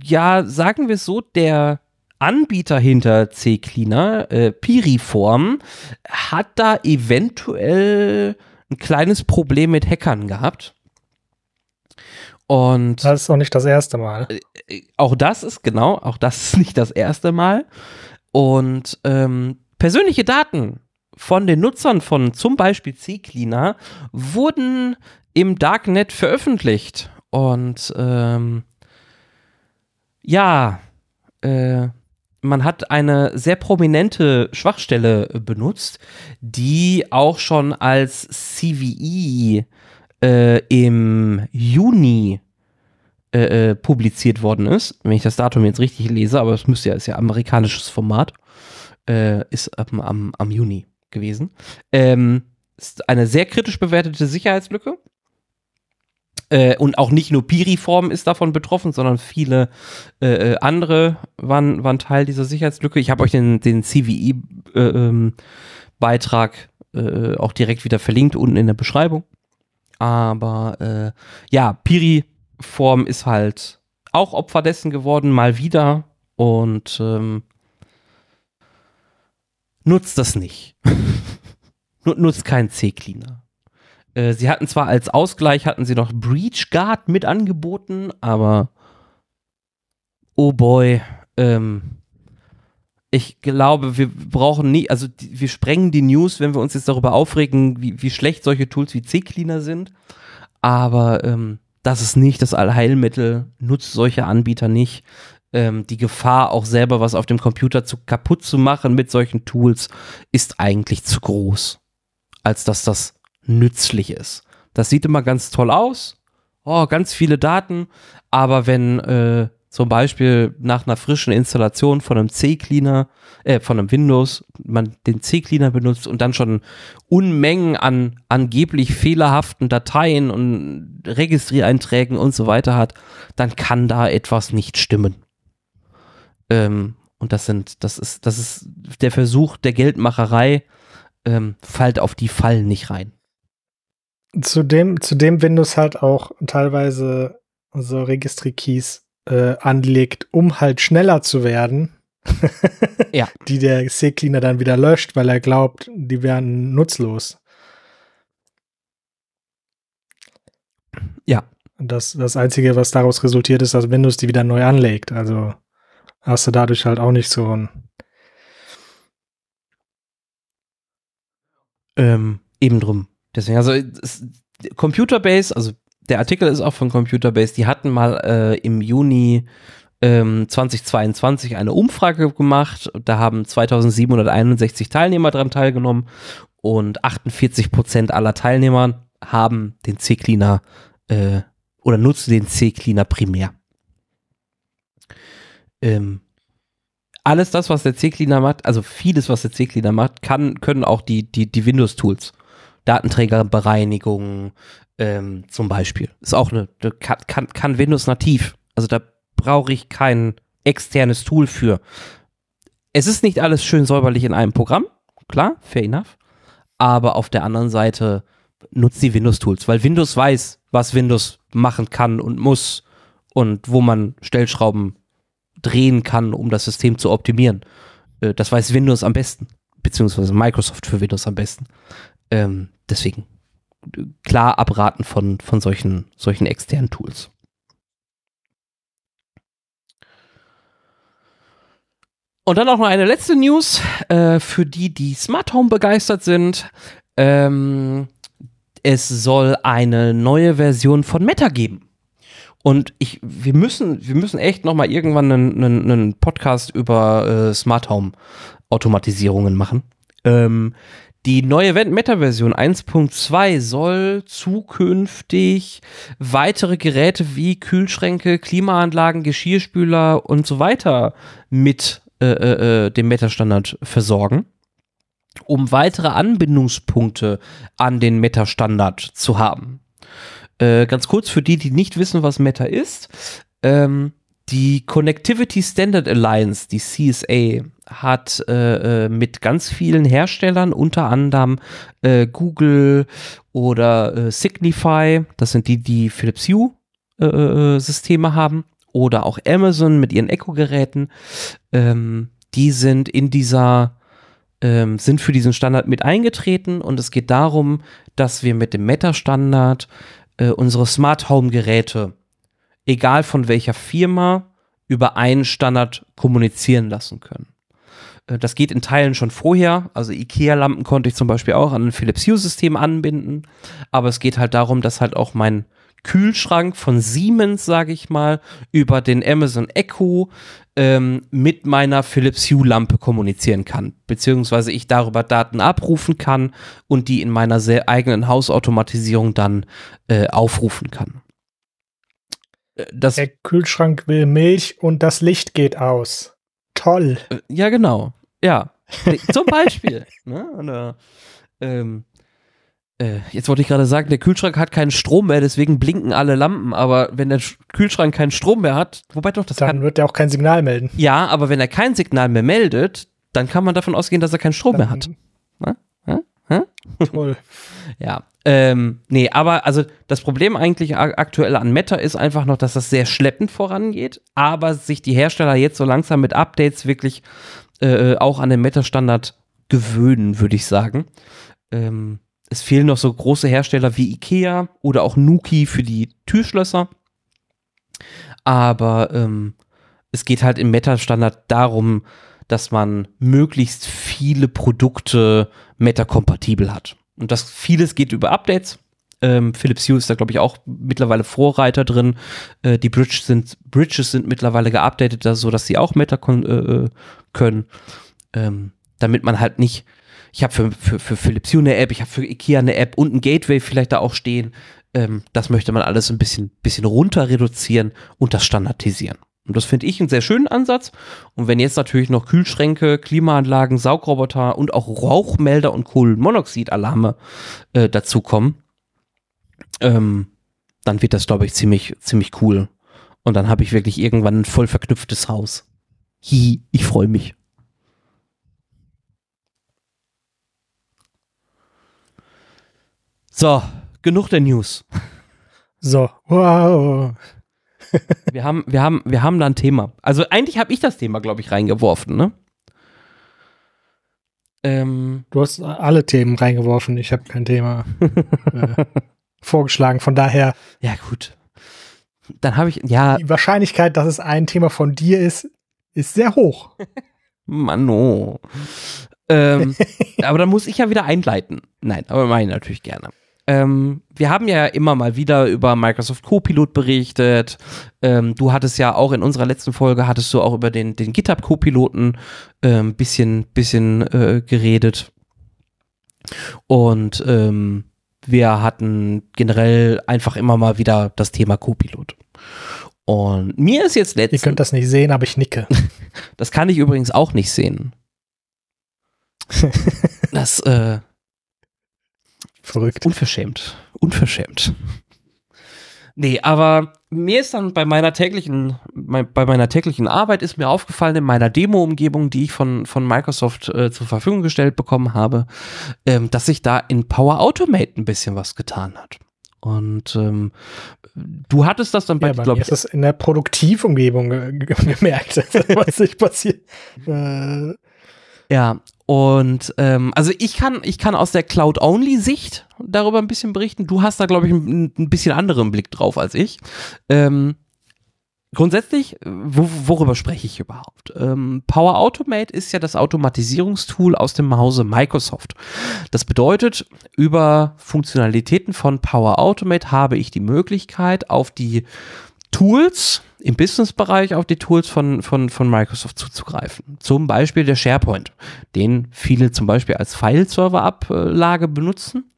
ja, sagen wir es so, der Anbieter hinter C-Cleaner, äh, Piriform, hat da eventuell ein kleines Problem mit Hackern gehabt. Und das ist auch nicht das erste Mal. Äh, auch das ist genau, auch das ist nicht das erste Mal. Und ähm, persönliche Daten von den Nutzern von zum Beispiel C-Cleaner wurden im Darknet veröffentlicht. Und ähm, ja, äh, man hat eine sehr prominente Schwachstelle benutzt, die auch schon als CVE äh, im Juni äh, äh, publiziert worden ist, wenn ich das Datum jetzt richtig lese, aber es müsste ja, ist ja amerikanisches Format, äh, ist am, am, am Juni gewesen. Ähm, ist eine sehr kritisch bewertete Sicherheitslücke äh, und auch nicht nur Piriform ist davon betroffen, sondern viele äh, äh andere waren, waren Teil dieser Sicherheitslücke. Ich habe euch den, den CVI-Beitrag äh, ähm, äh, auch direkt wieder verlinkt, unten in der Beschreibung. Aber äh, ja, Piriform ist halt auch Opfer dessen geworden, mal wieder. Und ähm, nutzt das nicht. *laughs* nutzt keinen C-Cleaner. Äh, sie hatten zwar als Ausgleich hatten sie noch Breach Guard mit angeboten, aber oh boy, ähm, ich glaube, wir brauchen nie, also die, wir sprengen die News, wenn wir uns jetzt darüber aufregen, wie, wie schlecht solche Tools wie C-Cleaner sind. Aber ähm, das ist nicht das Allheilmittel, nutzt solche Anbieter nicht. Ähm, die Gefahr, auch selber was auf dem Computer zu, kaputt zu machen mit solchen Tools, ist eigentlich zu groß, als dass das nützlich ist. Das sieht immer ganz toll aus. Oh, ganz viele Daten. Aber wenn äh, zum Beispiel nach einer frischen Installation von einem C-Cleaner, äh, von einem Windows, man den C-Cleaner benutzt und dann schon Unmengen an angeblich fehlerhaften Dateien und Registriereinträgen und so weiter hat, dann kann da etwas nicht stimmen. Ähm, und das sind, das ist, das ist der Versuch der Geldmacherei, ähm, fallt auf die Fallen nicht rein. Zudem, zudem Windows halt auch teilweise so Registry-Keys äh, anlegt, um halt schneller zu werden. *laughs* ja. Die der C-Cleaner dann wieder löscht, weil er glaubt, die wären nutzlos. Ja. Das, das Einzige, was daraus resultiert, ist, dass Windows die wieder neu anlegt. Also hast du dadurch halt auch nicht so ein. Ähm, eben drum. Deswegen, also Computerbase, also der Artikel ist auch von Computerbase, die hatten mal äh, im Juni ähm, 2022 eine Umfrage gemacht. Da haben 2761 Teilnehmer daran teilgenommen und 48 Prozent aller Teilnehmer haben den C-Cleaner äh, oder nutzen den C-Cleaner primär. Ähm, alles das, was der C-Cleaner macht, also vieles, was der C-Cleaner macht, kann, können auch die, die, die Windows-Tools. Datenträgerbereinigung ähm, zum Beispiel. Ist auch eine, kann, kann, kann Windows nativ. Also da brauche ich kein externes Tool für. Es ist nicht alles schön säuberlich in einem Programm, klar, fair enough. Aber auf der anderen Seite nutzt die Windows-Tools, weil Windows weiß, was Windows machen kann und muss und wo man Stellschrauben drehen kann, um das System zu optimieren. Äh, das weiß Windows am besten, beziehungsweise Microsoft für Windows am besten. Ähm, deswegen klar abraten von, von solchen, solchen externen Tools. Und dann auch noch eine letzte News äh, für die, die Smart Home begeistert sind. Ähm, es soll eine neue Version von Meta geben. Und ich, wir müssen, wir müssen echt noch mal irgendwann einen, einen, einen Podcast über äh, Smart Home Automatisierungen machen. Ähm, die neue Meta-Version 1.2 soll zukünftig weitere Geräte wie Kühlschränke, Klimaanlagen, Geschirrspüler und so weiter mit äh, äh, äh, dem Meta-Standard versorgen, um weitere Anbindungspunkte an den Meta-Standard zu haben. Äh, ganz kurz für die, die nicht wissen, was Meta ist. Ähm, die Connectivity Standard Alliance, die CSA, hat äh, äh, mit ganz vielen Herstellern, unter anderem äh, Google oder äh, Signify, das sind die, die Philips Hue äh, äh, Systeme haben, oder auch Amazon mit ihren Echo-Geräten, ähm, die sind in dieser ähm, sind für diesen Standard mit eingetreten. Und es geht darum, dass wir mit dem Meta-Standard unsere Smart Home Geräte, egal von welcher Firma, über einen Standard kommunizieren lassen können. Äh, das geht in Teilen schon vorher. Also IKEA-Lampen konnte ich zum Beispiel auch an ein Philips Hue-System anbinden. Aber es geht halt darum, dass halt auch mein Kühlschrank von Siemens, sage ich mal, über den Amazon Echo ähm, mit meiner Philips Hue-Lampe kommunizieren kann. Beziehungsweise ich darüber Daten abrufen kann und die in meiner sehr eigenen Hausautomatisierung dann äh, aufrufen kann. Äh, das Der Kühlschrank will Milch und das Licht geht aus toll. Äh, ja, genau. Ja. Zum Beispiel. *laughs* ne? Oder, ähm, äh, jetzt wollte ich gerade sagen, der Kühlschrank hat keinen Strom mehr, deswegen blinken alle Lampen. Aber wenn der Kühlschrank keinen Strom mehr hat, wobei doch das Dann kann, wird er auch kein Signal melden. Ja, aber wenn er kein Signal mehr meldet, dann kann man davon ausgehen, dass er keinen Strom dann, mehr hat. Na? Ha? Ha? Toll. *laughs* ja. Ähm, nee, aber also das Problem eigentlich aktuell an Meta ist einfach noch, dass das sehr schleppend vorangeht, aber sich die Hersteller jetzt so langsam mit Updates wirklich äh, äh, auch an den Meta-Standard gewöhnen, würde ich sagen. Ähm, es fehlen noch so große Hersteller wie Ikea oder auch Nuki für die Türschlösser. Aber ähm, es geht halt im Meta-Standard darum, dass man möglichst viele Produkte Meta-kompatibel hat. Und das vieles geht über Updates. Ähm, Philips Hue ist da, glaube ich, auch mittlerweile Vorreiter drin. Äh, die Bridge sind, Bridges sind mittlerweile geupdatet, so dass sie auch Meta äh, äh, können. Ähm, damit man halt nicht, ich habe für, für, für Philips Hue eine App, ich habe für IKEA eine App und ein Gateway vielleicht da auch stehen. Ähm, das möchte man alles ein bisschen, bisschen runter reduzieren und das standardisieren. Und das finde ich einen sehr schönen Ansatz. Und wenn jetzt natürlich noch Kühlschränke, Klimaanlagen, Saugroboter und auch Rauchmelder und Kohlenmonoxidalarme äh, dazukommen, ähm, dann wird das, glaube ich, ziemlich, ziemlich cool. Und dann habe ich wirklich irgendwann ein voll verknüpftes Haus. Hi, ich freue mich. So, genug der News. So, wow wir haben, wir haben, wir haben da ein Thema. Also eigentlich habe ich das Thema, glaube ich, reingeworfen, ne? Ähm, du hast alle Themen reingeworfen. Ich habe kein Thema *laughs* äh, vorgeschlagen. Von daher. Ja gut. Dann habe ich ja. Die Wahrscheinlichkeit, dass es ein Thema von dir ist, ist sehr hoch. *laughs* Mano. Ähm, *laughs* aber dann muss ich ja wieder einleiten. Nein, aber meine natürlich gerne. Ähm, wir haben ja immer mal wieder über Microsoft Copilot berichtet. Ähm, du hattest ja auch in unserer letzten Folge, hattest du auch über den, den GitHub Copiloten ein ähm, bisschen, bisschen äh, geredet. Und ähm, wir hatten generell einfach immer mal wieder das Thema Copilot. Und mir ist jetzt letztens. Ihr könnt das nicht sehen, aber ich nicke. *laughs* das kann ich übrigens auch nicht sehen. *laughs* das, äh. Verrückt. Unverschämt. Unverschämt. Nee, aber mir ist dann bei meiner täglichen, bei meiner täglichen Arbeit ist mir aufgefallen in meiner Demo-Umgebung, die ich von, von Microsoft äh, zur Verfügung gestellt bekommen habe, ähm, dass sich da in Power Automate ein bisschen was getan hat. Und ähm, du hattest das dann bei, ja, bei glaube ich. ist das in der Produktivumgebung *laughs* gemerkt, *laughs* was nicht passiert. Äh. Ja, und ähm, also ich kann, ich kann aus der Cloud-Only-Sicht darüber ein bisschen berichten. Du hast da, glaube ich, ein, ein, bisschen anderen Blick drauf als ich. Ähm, grundsätzlich, wo, worüber spreche ich überhaupt? Ähm, Power Automate ist ja das Automatisierungstool aus dem Hause Microsoft. Das bedeutet, über Funktionalitäten von Power Automate habe ich die Möglichkeit, auf die Tools im Business-Bereich auf die Tools von, von, von Microsoft zuzugreifen. Zum Beispiel der SharePoint, den viele zum Beispiel als File-Server-Ablage benutzen.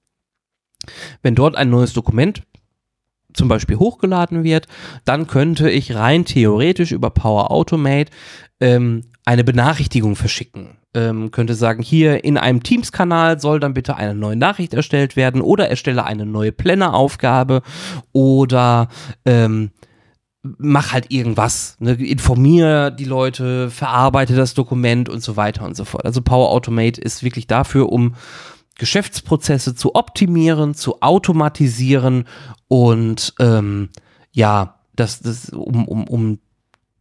Wenn dort ein neues Dokument zum Beispiel hochgeladen wird, dann könnte ich rein theoretisch über Power Automate ähm, eine Benachrichtigung verschicken. Ähm, könnte sagen, hier in einem Teams-Kanal soll dann bitte eine neue Nachricht erstellt werden oder erstelle eine neue Planner-Aufgabe oder ähm, mach halt irgendwas, ne? informiere die Leute, verarbeite das Dokument und so weiter und so fort. Also Power Automate ist wirklich dafür, um Geschäftsprozesse zu optimieren, zu automatisieren und ähm, ja, das, das um, um, um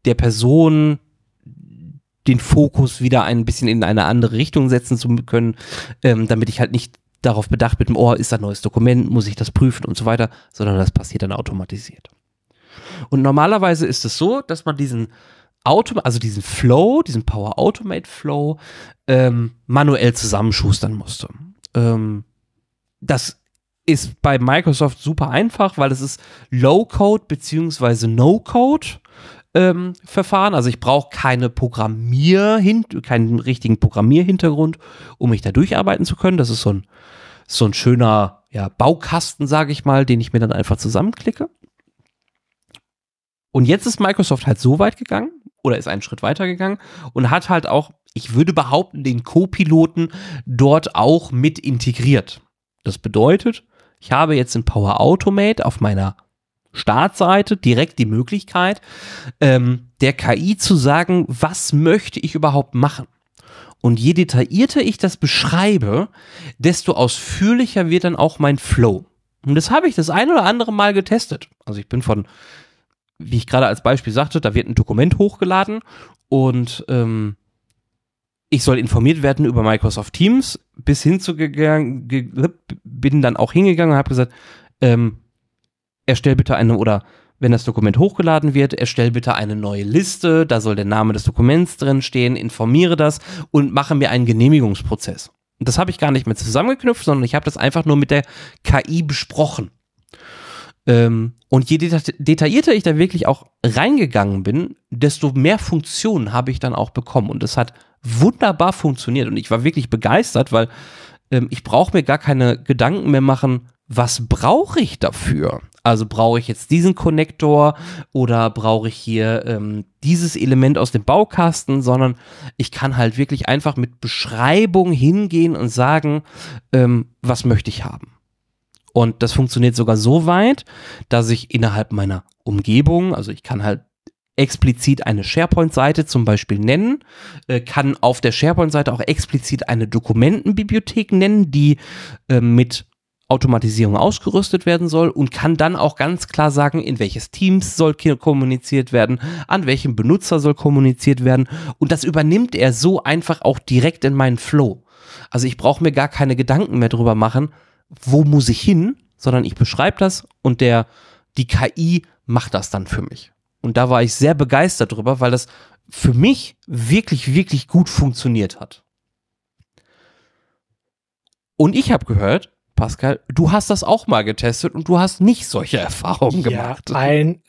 der Person den Fokus wieder ein bisschen in eine andere Richtung setzen zu können, ähm, damit ich halt nicht darauf bedacht bin, oh, ist da ein neues Dokument, muss ich das prüfen und so weiter, sondern das passiert dann automatisiert. Und normalerweise ist es so, dass man diesen Auto, also diesen Flow, diesen Power Automate Flow, ähm, manuell zusammenschustern musste. Ähm, das ist bei Microsoft super einfach, weil es ist Low-Code beziehungsweise No-Code. Ähm, Verfahren. Also ich brauche keine Programmier keinen richtigen Programmierhintergrund, um mich da durcharbeiten zu können. Das ist so ein, so ein schöner ja, Baukasten, sage ich mal, den ich mir dann einfach zusammenklicke. Und jetzt ist Microsoft halt so weit gegangen oder ist einen Schritt weiter gegangen und hat halt auch, ich würde behaupten, den Co-Piloten dort auch mit integriert. Das bedeutet, ich habe jetzt in Power Automate auf meiner Startseite direkt die Möglichkeit, ähm, der KI zu sagen, was möchte ich überhaupt machen. Und je detaillierter ich das beschreibe, desto ausführlicher wird dann auch mein Flow. Und das habe ich das ein oder andere Mal getestet. Also ich bin von wie ich gerade als Beispiel sagte, da wird ein Dokument hochgeladen und ähm, ich soll informiert werden über Microsoft Teams, bis hin zu bin dann auch hingegangen und habe gesagt, ähm, erstell bitte eine, oder wenn das Dokument hochgeladen wird, erstell bitte eine neue Liste, da soll der Name des Dokuments drin stehen, informiere das und mache mir einen Genehmigungsprozess. Und das habe ich gar nicht mehr zusammengeknüpft, sondern ich habe das einfach nur mit der KI besprochen. Ähm, und je deta detaillierter ich da wirklich auch reingegangen bin, desto mehr Funktionen habe ich dann auch bekommen. Und es hat wunderbar funktioniert. Und ich war wirklich begeistert, weil ähm, ich brauche mir gar keine Gedanken mehr machen, was brauche ich dafür? Also brauche ich jetzt diesen Konnektor oder brauche ich hier ähm, dieses Element aus dem Baukasten, sondern ich kann halt wirklich einfach mit Beschreibung hingehen und sagen, ähm, was möchte ich haben. Und das funktioniert sogar so weit, dass ich innerhalb meiner Umgebung, also ich kann halt explizit eine SharePoint-Seite zum Beispiel nennen, äh, kann auf der SharePoint-Seite auch explizit eine Dokumentenbibliothek nennen, die äh, mit Automatisierung ausgerüstet werden soll und kann dann auch ganz klar sagen, in welches Teams soll kommuniziert werden, an welchem Benutzer soll kommuniziert werden und das übernimmt er so einfach auch direkt in meinen Flow. Also ich brauche mir gar keine Gedanken mehr drüber machen, wo muss ich hin, sondern ich beschreibe das und der, die KI macht das dann für mich. Und da war ich sehr begeistert drüber, weil das für mich wirklich, wirklich gut funktioniert hat. Und ich habe gehört, Pascal, du hast das auch mal getestet und du hast nicht solche *laughs* Erfahrungen ja, gemacht. Ein,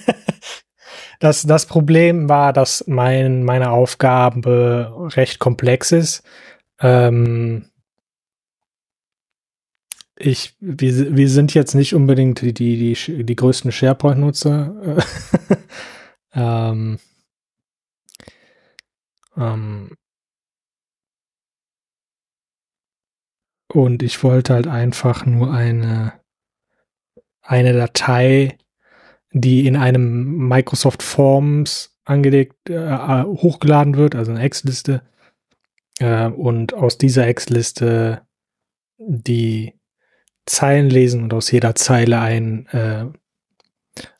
*laughs* das, das Problem war, dass mein, meine Aufgabe recht komplex ist. Ähm, ich, wir, wir sind jetzt nicht unbedingt die, die, die, die größten SharePoint-Nutzer. *laughs* ähm, ähm, und ich wollte halt einfach nur eine, eine Datei, die in einem Microsoft Forms angelegt, äh, hochgeladen wird, also eine Ex-Liste. Äh, und aus dieser Ex-Liste die Zeilen lesen und aus jeder Zeile ein, äh,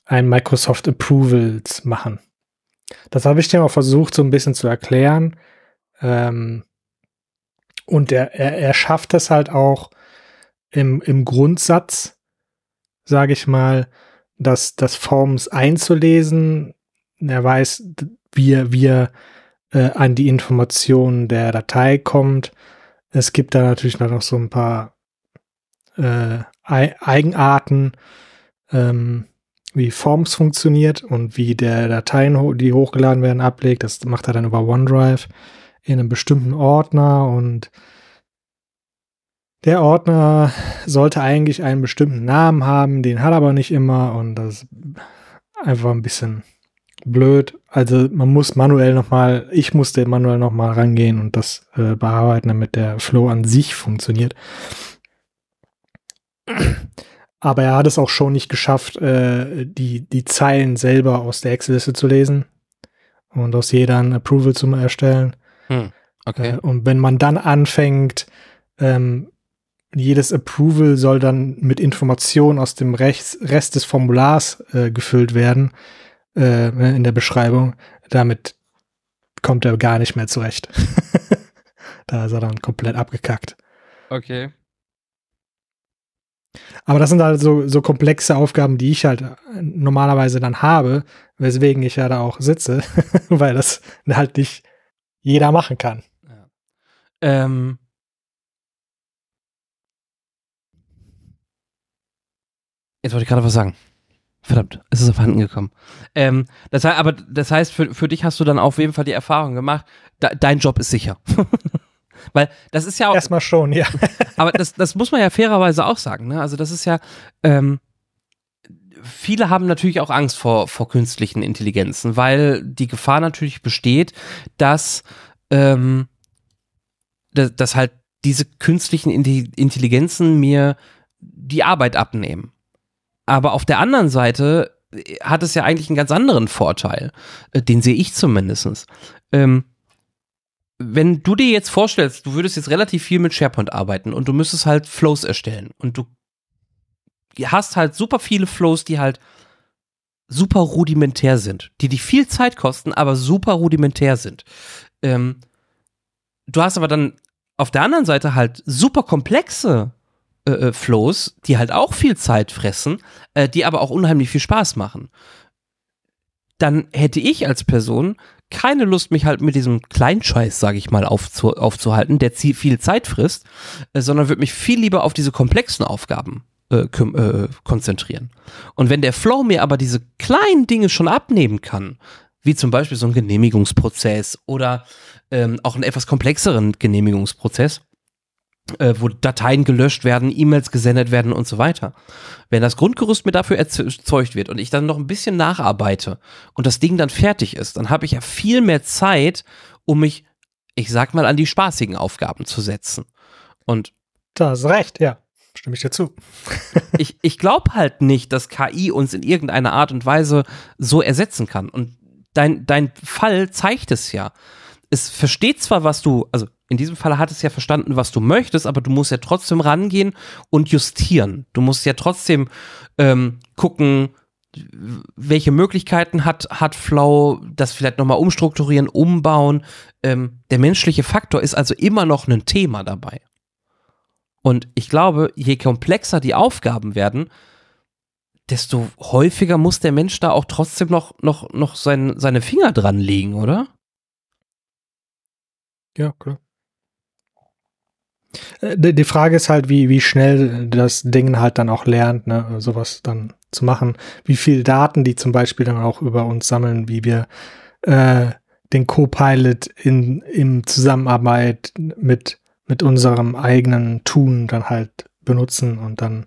ein Microsoft Approvals machen. Das habe ich dir auch versucht, so ein bisschen zu erklären. Ähm, und er, er, er schafft es halt auch im, im Grundsatz, sage ich mal, dass das Forms einzulesen. Er weiß, wie er, wie er äh, an die Informationen der Datei kommt. Es gibt da natürlich noch so ein paar äh, Eigenarten, ähm, wie Forms funktioniert und wie der Dateien, die hochgeladen werden, ablegt. Das macht er dann über OneDrive in einem bestimmten Ordner und der Ordner sollte eigentlich einen bestimmten Namen haben, den hat er aber nicht immer und das ist einfach ein bisschen blöd. Also man muss manuell nochmal, ich musste manuell nochmal rangehen und das äh, bearbeiten, damit der Flow an sich funktioniert. Aber er hat es auch schon nicht geschafft, äh, die, die Zeilen selber aus der Excel-Liste zu lesen und aus jeder ein Approval zu erstellen. Hm, okay. Äh, und wenn man dann anfängt, ähm, jedes Approval soll dann mit Informationen aus dem Rest, Rest des Formulars äh, gefüllt werden äh, in der Beschreibung. Damit kommt er gar nicht mehr zurecht. *laughs* da ist er dann komplett abgekackt. Okay. Aber das sind halt so, so komplexe Aufgaben, die ich halt normalerweise dann habe, weswegen ich ja da auch sitze, *laughs* weil das halt nicht jeder machen kann. Ja. Ähm, Jetzt wollte ich gerade was sagen. Verdammt, es ist auf Handen gekommen. Ähm, das aber das heißt, für, für dich hast du dann auf jeden Fall die Erfahrung gemacht, da, dein Job ist sicher. *laughs* Weil das ist ja auch. Erstmal schon, ja. *laughs* aber das, das muss man ja fairerweise auch sagen. Ne? Also, das ist ja. Ähm, viele haben natürlich auch Angst vor, vor künstlichen Intelligenzen, weil die Gefahr natürlich besteht, dass, ähm, dass, dass halt diese künstlichen Intelligenzen mir die Arbeit abnehmen. Aber auf der anderen Seite äh, hat es ja eigentlich einen ganz anderen Vorteil. Äh, den sehe ich zumindest. Ähm, wenn du dir jetzt vorstellst, du würdest jetzt relativ viel mit SharePoint arbeiten und du müsstest halt Flows erstellen und du hast halt super viele Flows, die halt super rudimentär sind, die dich viel Zeit kosten, aber super rudimentär sind. Ähm, du hast aber dann auf der anderen Seite halt super komplexe äh, äh, Flows, die halt auch viel Zeit fressen, äh, die aber auch unheimlich viel Spaß machen. Dann hätte ich als Person keine Lust, mich halt mit diesem Kleinscheiß, sage ich mal, aufzu aufzuhalten, der viel Zeit frisst, äh, sondern würde mich viel lieber auf diese komplexen Aufgaben äh, äh, konzentrieren. Und wenn der Flow mir aber diese kleinen Dinge schon abnehmen kann, wie zum Beispiel so ein Genehmigungsprozess oder ähm, auch einen etwas komplexeren Genehmigungsprozess, äh, wo Dateien gelöscht werden, E-Mails gesendet werden und so weiter. Wenn das Grundgerüst mir dafür erzeugt wird und ich dann noch ein bisschen nacharbeite und das Ding dann fertig ist, dann habe ich ja viel mehr Zeit, um mich, ich sag mal, an die spaßigen Aufgaben zu setzen. Und da hast recht, ja. Stimme ich dir zu. *laughs* ich ich glaube halt nicht, dass KI uns in irgendeiner Art und Weise so ersetzen kann. Und dein, dein Fall zeigt es ja. Es versteht zwar, was du, also in diesem Fall hat es ja verstanden, was du möchtest, aber du musst ja trotzdem rangehen und justieren. Du musst ja trotzdem ähm, gucken, welche Möglichkeiten hat, hat Flow, das vielleicht nochmal umstrukturieren, umbauen. Ähm, der menschliche Faktor ist also immer noch ein Thema dabei. Und ich glaube, je komplexer die Aufgaben werden, desto häufiger muss der Mensch da auch trotzdem noch, noch, noch sein, seine Finger dran legen, oder? Ja, klar. Äh, die Frage ist halt, wie, wie schnell das Ding halt dann auch lernt, ne, sowas dann zu machen. Wie viel Daten die zum Beispiel dann auch über uns sammeln, wie wir äh, den Co-Pilot in, in Zusammenarbeit mit, mit unserem eigenen Tun dann halt benutzen und dann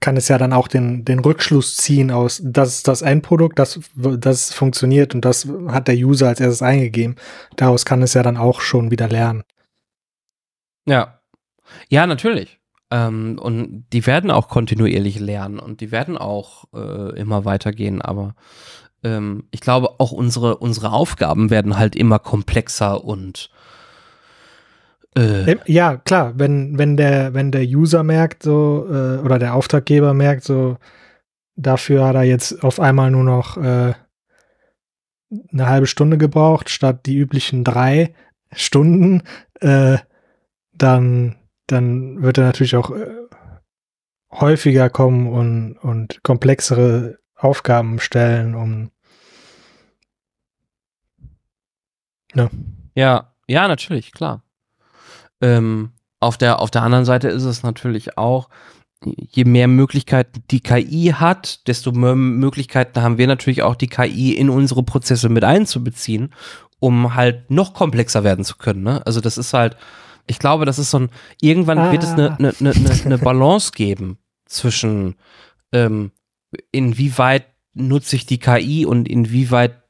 kann es ja dann auch den, den Rückschluss ziehen aus, das ist das Endprodukt, das, das funktioniert und das hat der User als erstes eingegeben. Daraus kann es ja dann auch schon wieder lernen. Ja. Ja, natürlich. Ähm, und die werden auch kontinuierlich lernen und die werden auch äh, immer weitergehen, aber ähm, ich glaube, auch unsere, unsere Aufgaben werden halt immer komplexer und äh, ja, klar, wenn, wenn der, wenn der User merkt, so, äh, oder der Auftraggeber merkt, so, dafür hat er jetzt auf einmal nur noch äh, eine halbe Stunde gebraucht, statt die üblichen drei Stunden, äh, dann, dann wird er natürlich auch äh, häufiger kommen und, und komplexere Aufgaben stellen, um ja. Ja, ja, natürlich, klar. Ähm, auf, der, auf der anderen Seite ist es natürlich auch, je mehr Möglichkeiten die KI hat, desto mehr Möglichkeiten haben wir natürlich auch die KI in unsere Prozesse mit einzubeziehen, um halt noch komplexer werden zu können. Ne? Also das ist halt, ich glaube, das ist so ein, irgendwann ah. wird es eine, eine, eine, eine Balance geben zwischen ähm, inwieweit nutze ich die KI und inwieweit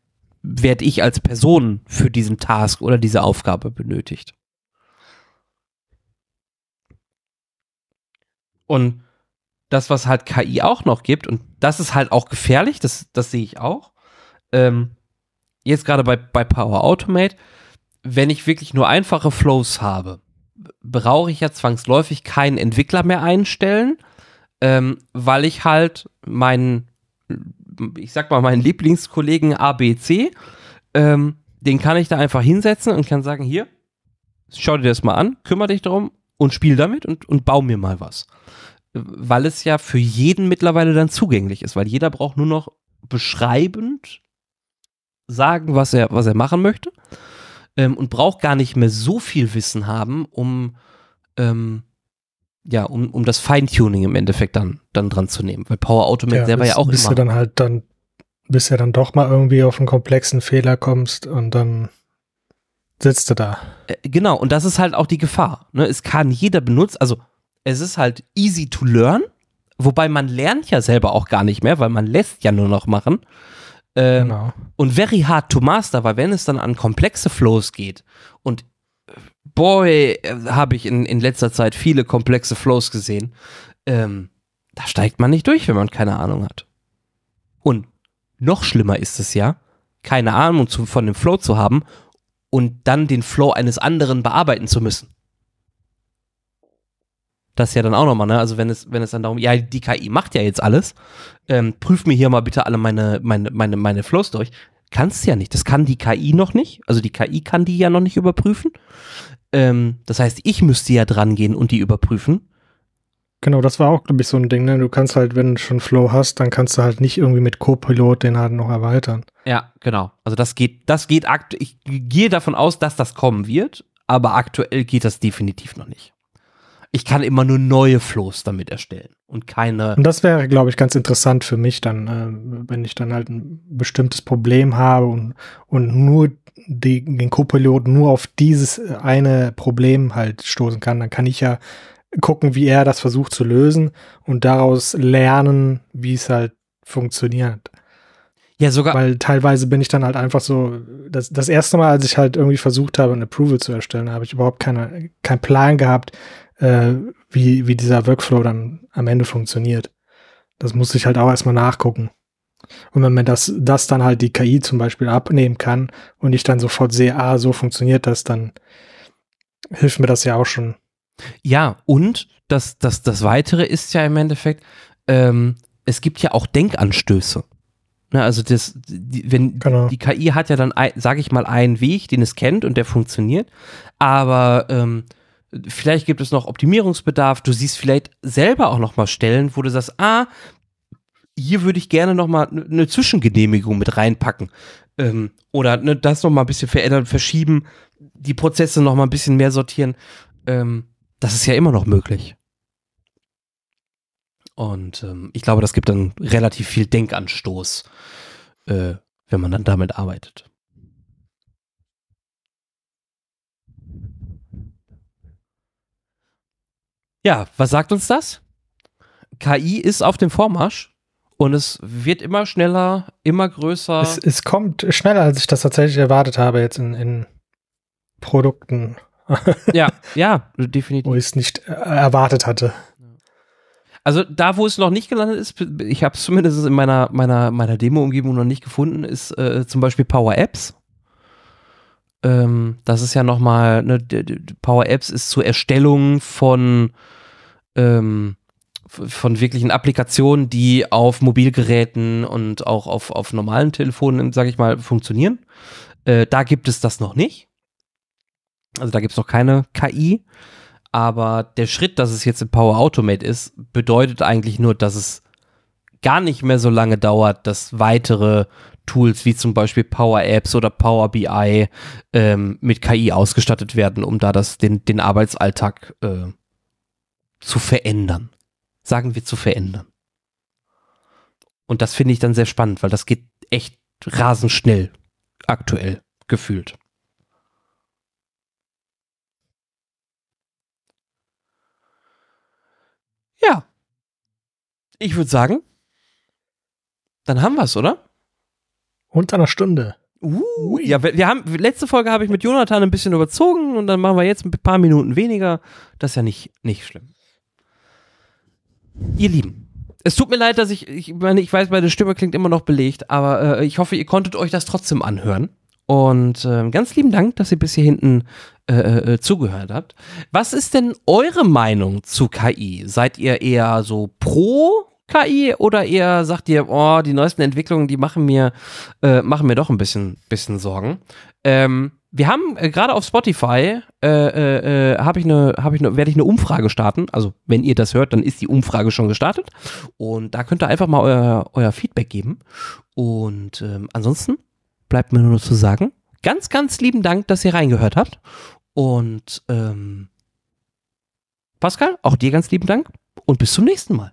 werde ich als Person für diesen Task oder diese Aufgabe benötigt. Und das, was halt KI auch noch gibt, und das ist halt auch gefährlich, das, das sehe ich auch. Ähm, jetzt gerade bei, bei Power Automate, wenn ich wirklich nur einfache Flows habe, brauche ich ja zwangsläufig keinen Entwickler mehr einstellen, ähm, weil ich halt meinen, ich sag mal, meinen Lieblingskollegen ABC, ähm, den kann ich da einfach hinsetzen und kann sagen, hier, schau dir das mal an, kümmere dich darum und spiel damit und, und bau mir mal was weil es ja für jeden mittlerweile dann zugänglich ist, weil jeder braucht nur noch beschreibend sagen, was er, was er machen möchte ähm, und braucht gar nicht mehr so viel Wissen haben, um ähm, ja, um, um das Feintuning im Endeffekt dann, dann dran zu nehmen, weil Power Automate ja, selber bis, ja auch bis immer. du dann halt dann, bis du dann doch mal irgendwie auf einen komplexen Fehler kommst und dann sitzt du da. Äh, genau, und das ist halt auch die Gefahr. Ne? Es kann jeder benutzen, also es ist halt easy to learn, wobei man lernt ja selber auch gar nicht mehr, weil man lässt ja nur noch machen. Ähm, genau. Und very hard to master, weil wenn es dann an komplexe Flows geht und boy, habe ich in, in letzter Zeit viele komplexe Flows gesehen, ähm, da steigt man nicht durch, wenn man keine Ahnung hat. Und noch schlimmer ist es ja, keine Ahnung zu, von dem Flow zu haben und dann den Flow eines anderen bearbeiten zu müssen das ja dann auch nochmal, ne? Also wenn es, wenn es dann darum, ja, die KI macht ja jetzt alles, ähm, prüf mir hier mal bitte alle meine, meine, meine, meine Flows durch. Kannst du ja nicht. Das kann die KI noch nicht. Also die KI kann die ja noch nicht überprüfen. Ähm, das heißt, ich müsste ja dran gehen und die überprüfen. Genau, das war auch, glaube ich, so ein Ding, ne? Du kannst halt, wenn du schon Flow hast, dann kannst du halt nicht irgendwie mit Copilot den halt noch erweitern. Ja, genau. Also das geht, das geht aktuell, ich gehe davon aus, dass das kommen wird, aber aktuell geht das definitiv noch nicht ich kann immer nur neue Flows damit erstellen und keine. Und das wäre, glaube ich, ganz interessant für mich dann, äh, wenn ich dann halt ein bestimmtes Problem habe und, und nur die, den Co-Pilot nur auf dieses eine Problem halt stoßen kann, dann kann ich ja gucken, wie er das versucht zu lösen und daraus lernen, wie es halt funktioniert. Ja, sogar. Weil teilweise bin ich dann halt einfach so, das, das erste Mal, als ich halt irgendwie versucht habe, ein Approval zu erstellen, habe ich überhaupt keine, keinen Plan gehabt, äh, wie, wie dieser Workflow dann am Ende funktioniert. Das muss ich halt auch erstmal nachgucken. Und wenn mir das, das dann halt die KI zum Beispiel abnehmen kann und ich dann sofort sehe, ah, so funktioniert das, dann hilft mir das ja auch schon. Ja, und das, das, das Weitere ist ja im Endeffekt, ähm, es gibt ja auch Denkanstöße. Ne, also das, die, wenn genau. die KI hat ja dann, sage ich mal, einen Weg, den es kennt und der funktioniert, aber ähm, Vielleicht gibt es noch Optimierungsbedarf. Du siehst vielleicht selber auch noch mal Stellen, wo du sagst, ah, hier würde ich gerne noch mal eine Zwischengenehmigung mit reinpacken. Ähm, oder ne, das noch mal ein bisschen verändern, verschieben, die Prozesse noch mal ein bisschen mehr sortieren. Ähm, das ist ja immer noch möglich. Und ähm, ich glaube, das gibt dann relativ viel Denkanstoß, äh, wenn man dann damit arbeitet. Ja, was sagt uns das? KI ist auf dem Vormarsch und es wird immer schneller, immer größer. Es, es kommt schneller, als ich das tatsächlich erwartet habe, jetzt in, in Produkten. *laughs* ja, ja, definitiv. Wo ich es nicht äh, erwartet hatte. Also da, wo es noch nicht gelandet ist, ich habe es zumindest in meiner, meiner, meiner Demo-Umgebung noch nicht gefunden, ist äh, zum Beispiel Power Apps. Ähm, das ist ja nochmal, ne, Power Apps ist zur Erstellung von, ähm, von wirklichen Applikationen, die auf Mobilgeräten und auch auf, auf normalen Telefonen, sage ich mal, funktionieren. Äh, da gibt es das noch nicht. Also da gibt es noch keine KI. Aber der Schritt, dass es jetzt in Power Automate ist, bedeutet eigentlich nur, dass es gar nicht mehr so lange dauert, dass weitere Tools wie zum Beispiel Power Apps oder Power BI ähm, mit KI ausgestattet werden, um da das, den, den Arbeitsalltag äh, zu verändern. Sagen wir zu verändern. Und das finde ich dann sehr spannend, weil das geht echt rasend schnell aktuell gefühlt. Ja. Ich würde sagen, dann haben wir es, oder? Unter einer Stunde. Uh, ja, wir, wir, haben, letzte Folge habe ich mit Jonathan ein bisschen überzogen und dann machen wir jetzt ein paar Minuten weniger. Das ist ja nicht, nicht schlimm. Ihr Lieben, es tut mir leid, dass ich, ich meine, ich weiß, meine Stimme klingt immer noch belegt, aber äh, ich hoffe, ihr konntet euch das trotzdem anhören. Und äh, ganz lieben Dank, dass ihr bis hier hinten äh, äh, zugehört habt. Was ist denn eure Meinung zu KI? Seid ihr eher so pro KI oder eher sagt ihr, oh, die neuesten Entwicklungen, die machen mir, äh, machen mir doch ein bisschen, bisschen Sorgen. Ähm, wir haben äh, gerade auf Spotify äh, äh, äh habe ich eine habe ich eine werde ich eine Umfrage starten. Also wenn ihr das hört, dann ist die Umfrage schon gestartet und da könnt ihr einfach mal euer, euer Feedback geben. Und ähm, ansonsten bleibt mir nur noch zu sagen, ganz, ganz lieben Dank, dass ihr reingehört habt. Und ähm, Pascal, auch dir ganz lieben Dank und bis zum nächsten Mal.